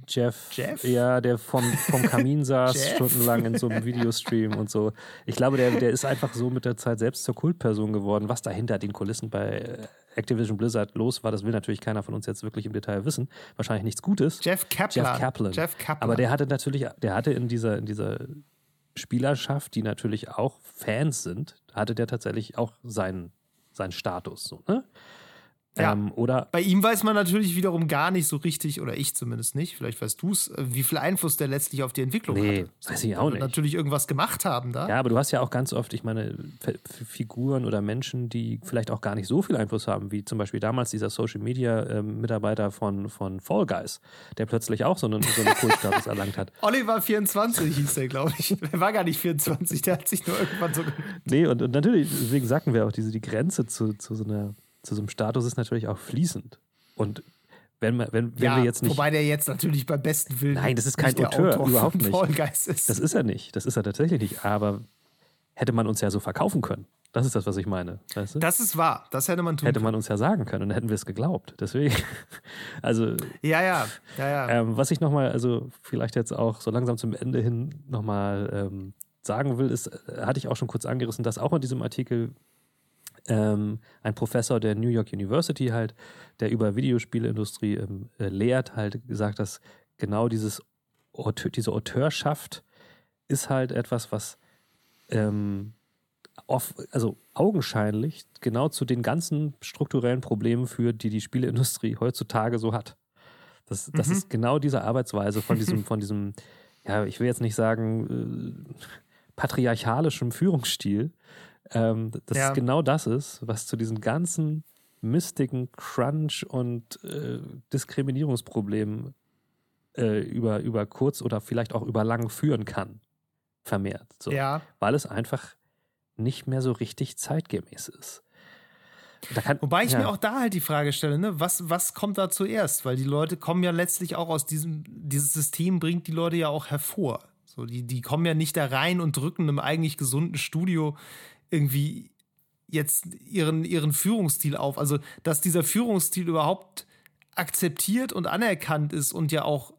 A: Jeff,
B: Jeff,
A: ja, der vom, vom Kamin saß <laughs> stundenlang in so einem Videostream und so. Ich glaube, der, der ist einfach so mit der Zeit selbst zur Kultperson geworden. Was da hinter den Kulissen bei Activision Blizzard los war, das will natürlich keiner von uns jetzt wirklich im Detail wissen. Wahrscheinlich nichts Gutes.
B: Jeff Kaplan.
A: Jeff Kaplan.
B: Jeff Kaplan.
A: Aber der hatte natürlich, der hatte in dieser, in dieser Spielerschaft, die natürlich auch Fans sind, hatte der tatsächlich auch seinen, seinen Status. So, ne?
B: Ja.
A: Ähm, oder
B: Bei ihm weiß man natürlich wiederum gar nicht so richtig, oder ich zumindest nicht, vielleicht weißt du es, wie viel Einfluss der letztlich auf die Entwicklung
A: nee,
B: hatte.
A: So, weiß ich auch nicht.
B: natürlich irgendwas gemacht haben da.
A: Ja, aber du hast ja auch ganz oft, ich meine, Figuren oder Menschen, die vielleicht auch gar nicht so viel Einfluss haben, wie zum Beispiel damals dieser Social Media ähm, Mitarbeiter von, von Fall Guys, der plötzlich auch so einen, so einen Kultstatus <laughs> erlangt hat.
B: Oliver 24 hieß der, glaube ich. <laughs> Der war gar nicht 24, der hat sich nur irgendwann so.
A: Nee, und, und natürlich, deswegen sagten wir auch, diese, die Grenze zu, zu so einer zu so einem Status ist natürlich auch fließend. Und wenn, wenn, wenn
B: ja,
A: wir jetzt nicht.
B: Wobei der jetzt natürlich beim besten Willen.
A: Nein, das ist kein Autor, Autor, überhaupt nicht.
B: Ist.
A: Das ist er nicht. Das ist er tatsächlich nicht. Aber hätte man uns ja so verkaufen können. Das ist das, was ich meine. Weißt du?
B: Das ist wahr. Das hätte man tun
A: Hätte man uns ja sagen können und dann hätten wir es geglaubt. Deswegen. <laughs> Also.
B: Ja, ja. ja, ja.
A: Ähm, was ich nochmal, also vielleicht jetzt auch so langsam zum Ende hin nochmal ähm, sagen will, ist, äh, hatte ich auch schon kurz angerissen, dass auch in diesem Artikel ähm, ein Professor der New York University halt, der über Videospielindustrie ähm, äh, lehrt, halt gesagt, dass genau dieses Auteur, diese Auteurschaft ist halt etwas, was ähm, off, also augenscheinlich genau zu den ganzen strukturellen Problemen führt, die die Spieleindustrie heutzutage so hat. Das, das mhm. ist genau diese Arbeitsweise von diesem, von diesem, ja, ich will jetzt nicht sagen, äh, patriarchalischem Führungsstil, ähm, dass ja. es genau das ist, was zu diesen ganzen mistigen Crunch- und äh, Diskriminierungsproblemen äh, über, über kurz oder vielleicht auch über lang führen kann. Vermehrt. So.
B: Ja.
A: Weil es einfach nicht mehr so richtig zeitgemäß ist.
B: Kann, Wobei ich ja. mir auch da halt die Frage stelle, ne, was, was kommt da zuerst? Weil die Leute kommen ja letztlich auch aus diesem, dieses System bringt die Leute ja auch hervor. So, die, die kommen ja nicht da rein und drücken einem eigentlich gesunden Studio irgendwie jetzt ihren, ihren Führungsstil auf. Also, dass dieser Führungsstil überhaupt akzeptiert und anerkannt ist und ja auch,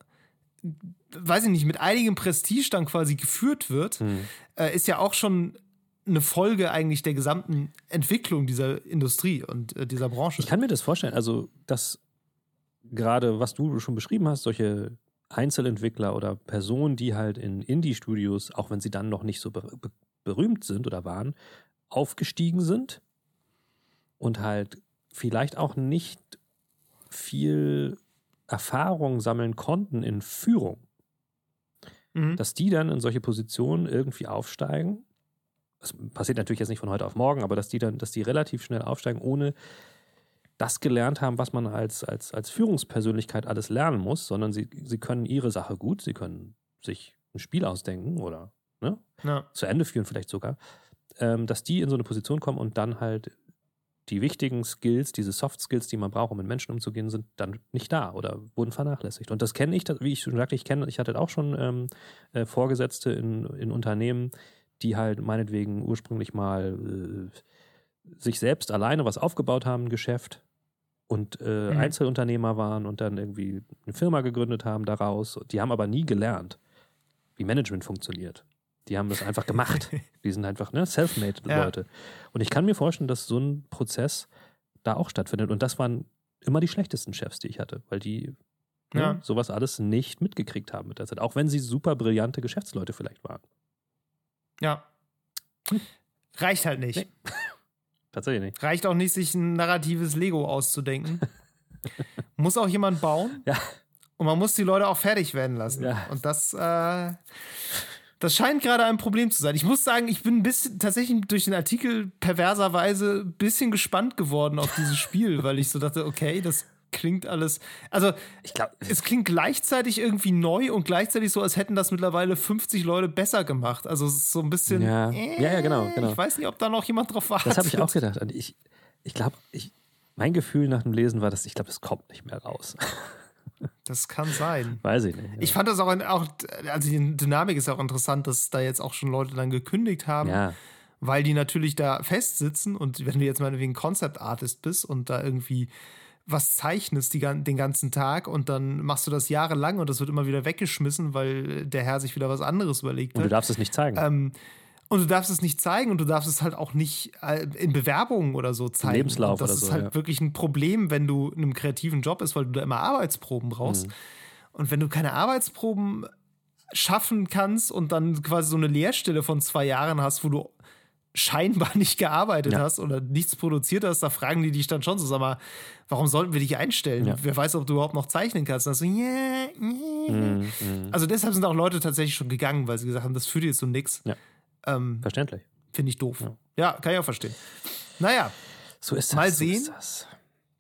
B: weiß ich nicht, mit einigem Prestige dann quasi geführt wird, hm. äh, ist ja auch schon eine Folge eigentlich der gesamten Entwicklung dieser Industrie und äh, dieser Branche.
A: Ich kann mir das vorstellen, also dass gerade, was du schon beschrieben hast, solche Einzelentwickler oder Personen, die halt in Indie-Studios, auch wenn sie dann noch nicht so be berühmt sind oder waren, aufgestiegen sind und halt vielleicht auch nicht viel Erfahrung sammeln konnten in Führung, mhm. dass die dann in solche Positionen irgendwie aufsteigen. Das passiert natürlich jetzt nicht von heute auf morgen, aber dass die dann, dass die relativ schnell aufsteigen, ohne das gelernt haben, was man als, als, als Führungspersönlichkeit alles lernen muss, sondern sie, sie können ihre Sache gut, sie können sich ein Spiel ausdenken oder ne, ja. zu Ende führen vielleicht sogar ähm, dass die in so eine Position kommen und dann halt die wichtigen Skills, diese Soft Skills, die man braucht, um mit Menschen umzugehen, sind dann nicht da oder wurden vernachlässigt. Und das kenne ich, wie ich schon sagte, ich kenne, ich hatte auch schon ähm, äh, Vorgesetzte in, in Unternehmen, die halt meinetwegen ursprünglich mal äh, sich selbst alleine was aufgebaut haben, ein Geschäft und äh, mhm. Einzelunternehmer waren und dann irgendwie eine Firma gegründet haben daraus. Die haben aber nie gelernt, wie Management funktioniert. Die haben das einfach <laughs> gemacht. Die sind einfach ne, self-made-Leute. Ja. Und ich kann mir vorstellen, dass so ein Prozess da auch stattfindet. Und das waren immer die schlechtesten Chefs, die ich hatte, weil die ne, ja. ne, sowas alles nicht mitgekriegt haben mit der Zeit. Auch wenn sie super brillante Geschäftsleute vielleicht waren.
B: Ja. Reicht halt nicht. Nee. <laughs>
A: Tatsächlich nicht.
B: Reicht auch nicht, sich ein narratives Lego auszudenken. <laughs> muss auch jemand bauen.
A: Ja.
B: Und man muss die Leute auch fertig werden lassen. Ja. Und das, äh, das scheint gerade ein Problem zu sein. Ich muss sagen, ich bin ein bisschen tatsächlich durch den Artikel perverserweise ein bisschen gespannt geworden auf dieses Spiel, <laughs> weil ich so dachte, okay, das klingt alles. Also, ich glaube, es klingt gleichzeitig irgendwie neu und gleichzeitig so, als hätten das mittlerweile 50 Leute besser gemacht. Also, es ist so ein bisschen.
A: Ja, äh, ja, ja, genau, genau.
B: Ich weiß nicht, ob da noch jemand drauf wartet.
A: Das habe ich auch gedacht. Und ich, ich glaube, ich, mein Gefühl nach dem Lesen war, dass ich glaube, es kommt nicht mehr raus.
B: Das kann sein.
A: Weiß ich nicht.
B: Ich fand das auch, auch, also die Dynamik ist auch interessant, dass da jetzt auch schon Leute dann gekündigt haben.
A: Ja.
B: Weil die natürlich da festsitzen und wenn du jetzt mal wegen Concept Artist bist und da irgendwie was zeichnest die, den ganzen Tag und dann machst du das jahrelang und das wird immer wieder weggeschmissen, weil der Herr sich wieder was anderes überlegt hat.
A: Und du darfst es nicht zeigen.
B: Ähm, und du darfst es nicht zeigen und du darfst es halt auch nicht äh, in Bewerbungen oder so zeigen.
A: Lebenslauf
B: das
A: oder
B: ist halt
A: ja.
B: wirklich ein Problem, wenn du in einem kreativen Job bist, weil du da immer Arbeitsproben brauchst. Mhm. Und wenn du keine Arbeitsproben schaffen kannst und dann quasi so eine Lehrstelle von zwei Jahren hast, wo du scheinbar <laughs> nicht gearbeitet ja. hast oder nichts produziert hast, da fragen die dich dann schon so, sag mal, warum sollten wir dich einstellen? Ja. Wer weiß, ob du überhaupt noch zeichnen kannst. Dann so, yeah, yeah. Mhm. Also deshalb sind auch Leute tatsächlich schon gegangen, weil sie gesagt haben, das führt jetzt so nix.
A: Ja. Ähm, Verständlich.
B: Finde ich doof. Ja. ja. kann ich auch verstehen. Naja.
A: So ist das.
B: Mal sehen. So ist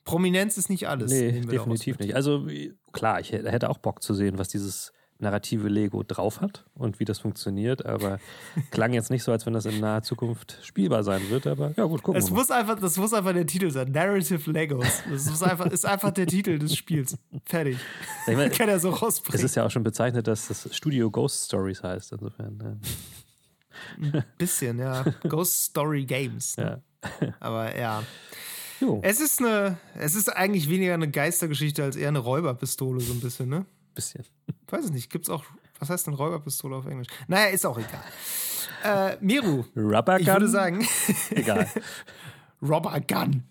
B: Prominenz ist nicht alles.
A: Nee, definitiv nicht. Also klar, ich hätte auch Bock zu sehen, was dieses narrative Lego drauf hat und wie das funktioniert, aber <laughs> klang jetzt nicht so, als wenn das in naher Zukunft spielbar sein wird, aber ja gut, gucken
B: es wir mal. Muss einfach, das muss einfach der Titel sein, Narrative Legos. Das ist einfach, ist einfach der Titel des Spiels. Fertig.
A: Ich mein, <laughs>
B: Kann er so rausbringen.
A: Es ist ja auch schon bezeichnet, dass das Studio Ghost Stories heißt, insofern. Ja.
B: Ein <laughs> bisschen, ja. Ghost Story Games.
A: Ne?
B: Ja. Aber ja. Jo. Es ist eine, es ist eigentlich weniger eine Geistergeschichte als eher eine Räuberpistole, so ein bisschen, ne?
A: Bisschen.
B: Weiß ich nicht. Gibt's auch, was heißt denn Räuberpistole auf Englisch? Naja, ist auch egal. Äh, Miru.
A: Rubbergun?
B: Ich würde sagen. <laughs>
A: egal. <laughs>
B: Robert Gunn.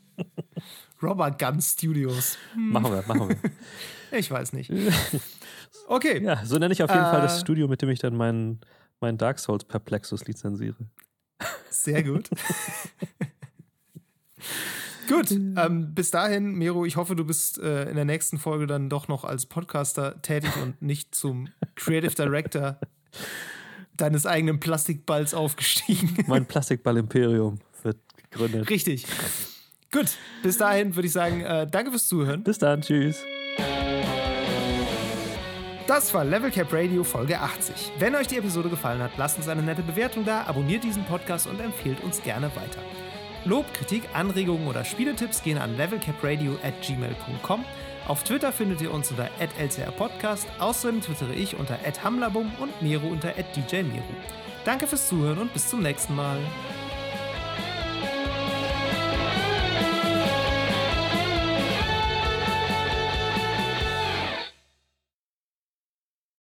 B: Robert Gunn Studios.
A: Machen wir, machen wir.
B: Ich weiß nicht. Okay.
A: Ja, so nenne ich auf jeden Fall das
B: Äh.
A: Studio, mit dem ich dann meinen mein Dark Souls Perplexus lizenziere.
B: Sehr gut. gut, ähm, bis dahin, Miro, ich hoffe, du bist äh, in der nächsten Folge dann doch noch als Podcaster tätig und nicht zum Creative Director deines eigenen Plastikballs aufgestiegen.
A: Mein Plastikball-Imperium wird gegründet.
B: Richtig. Gut, bis dahin würde ich sagen, äh, danke fürs Zuhören.
A: Bis dann, tschüss.
B: Das war Level Cap Radio Folge 80. Wenn euch die Episode gefallen hat, lasst uns eine nette Bewertung da, abonniert diesen Podcast und empfehlt uns gerne weiter. Lob, Kritik, Anregungen oder Spieletipps gehen an levelcapradio at gmail.com. Auf Twitter findet ihr uns unter @lcrpodcast. Außerdem twittere ich unter @hamlabum und Miro unter @djmiro. Danke fürs Zuhören und bis zum nächsten Mal.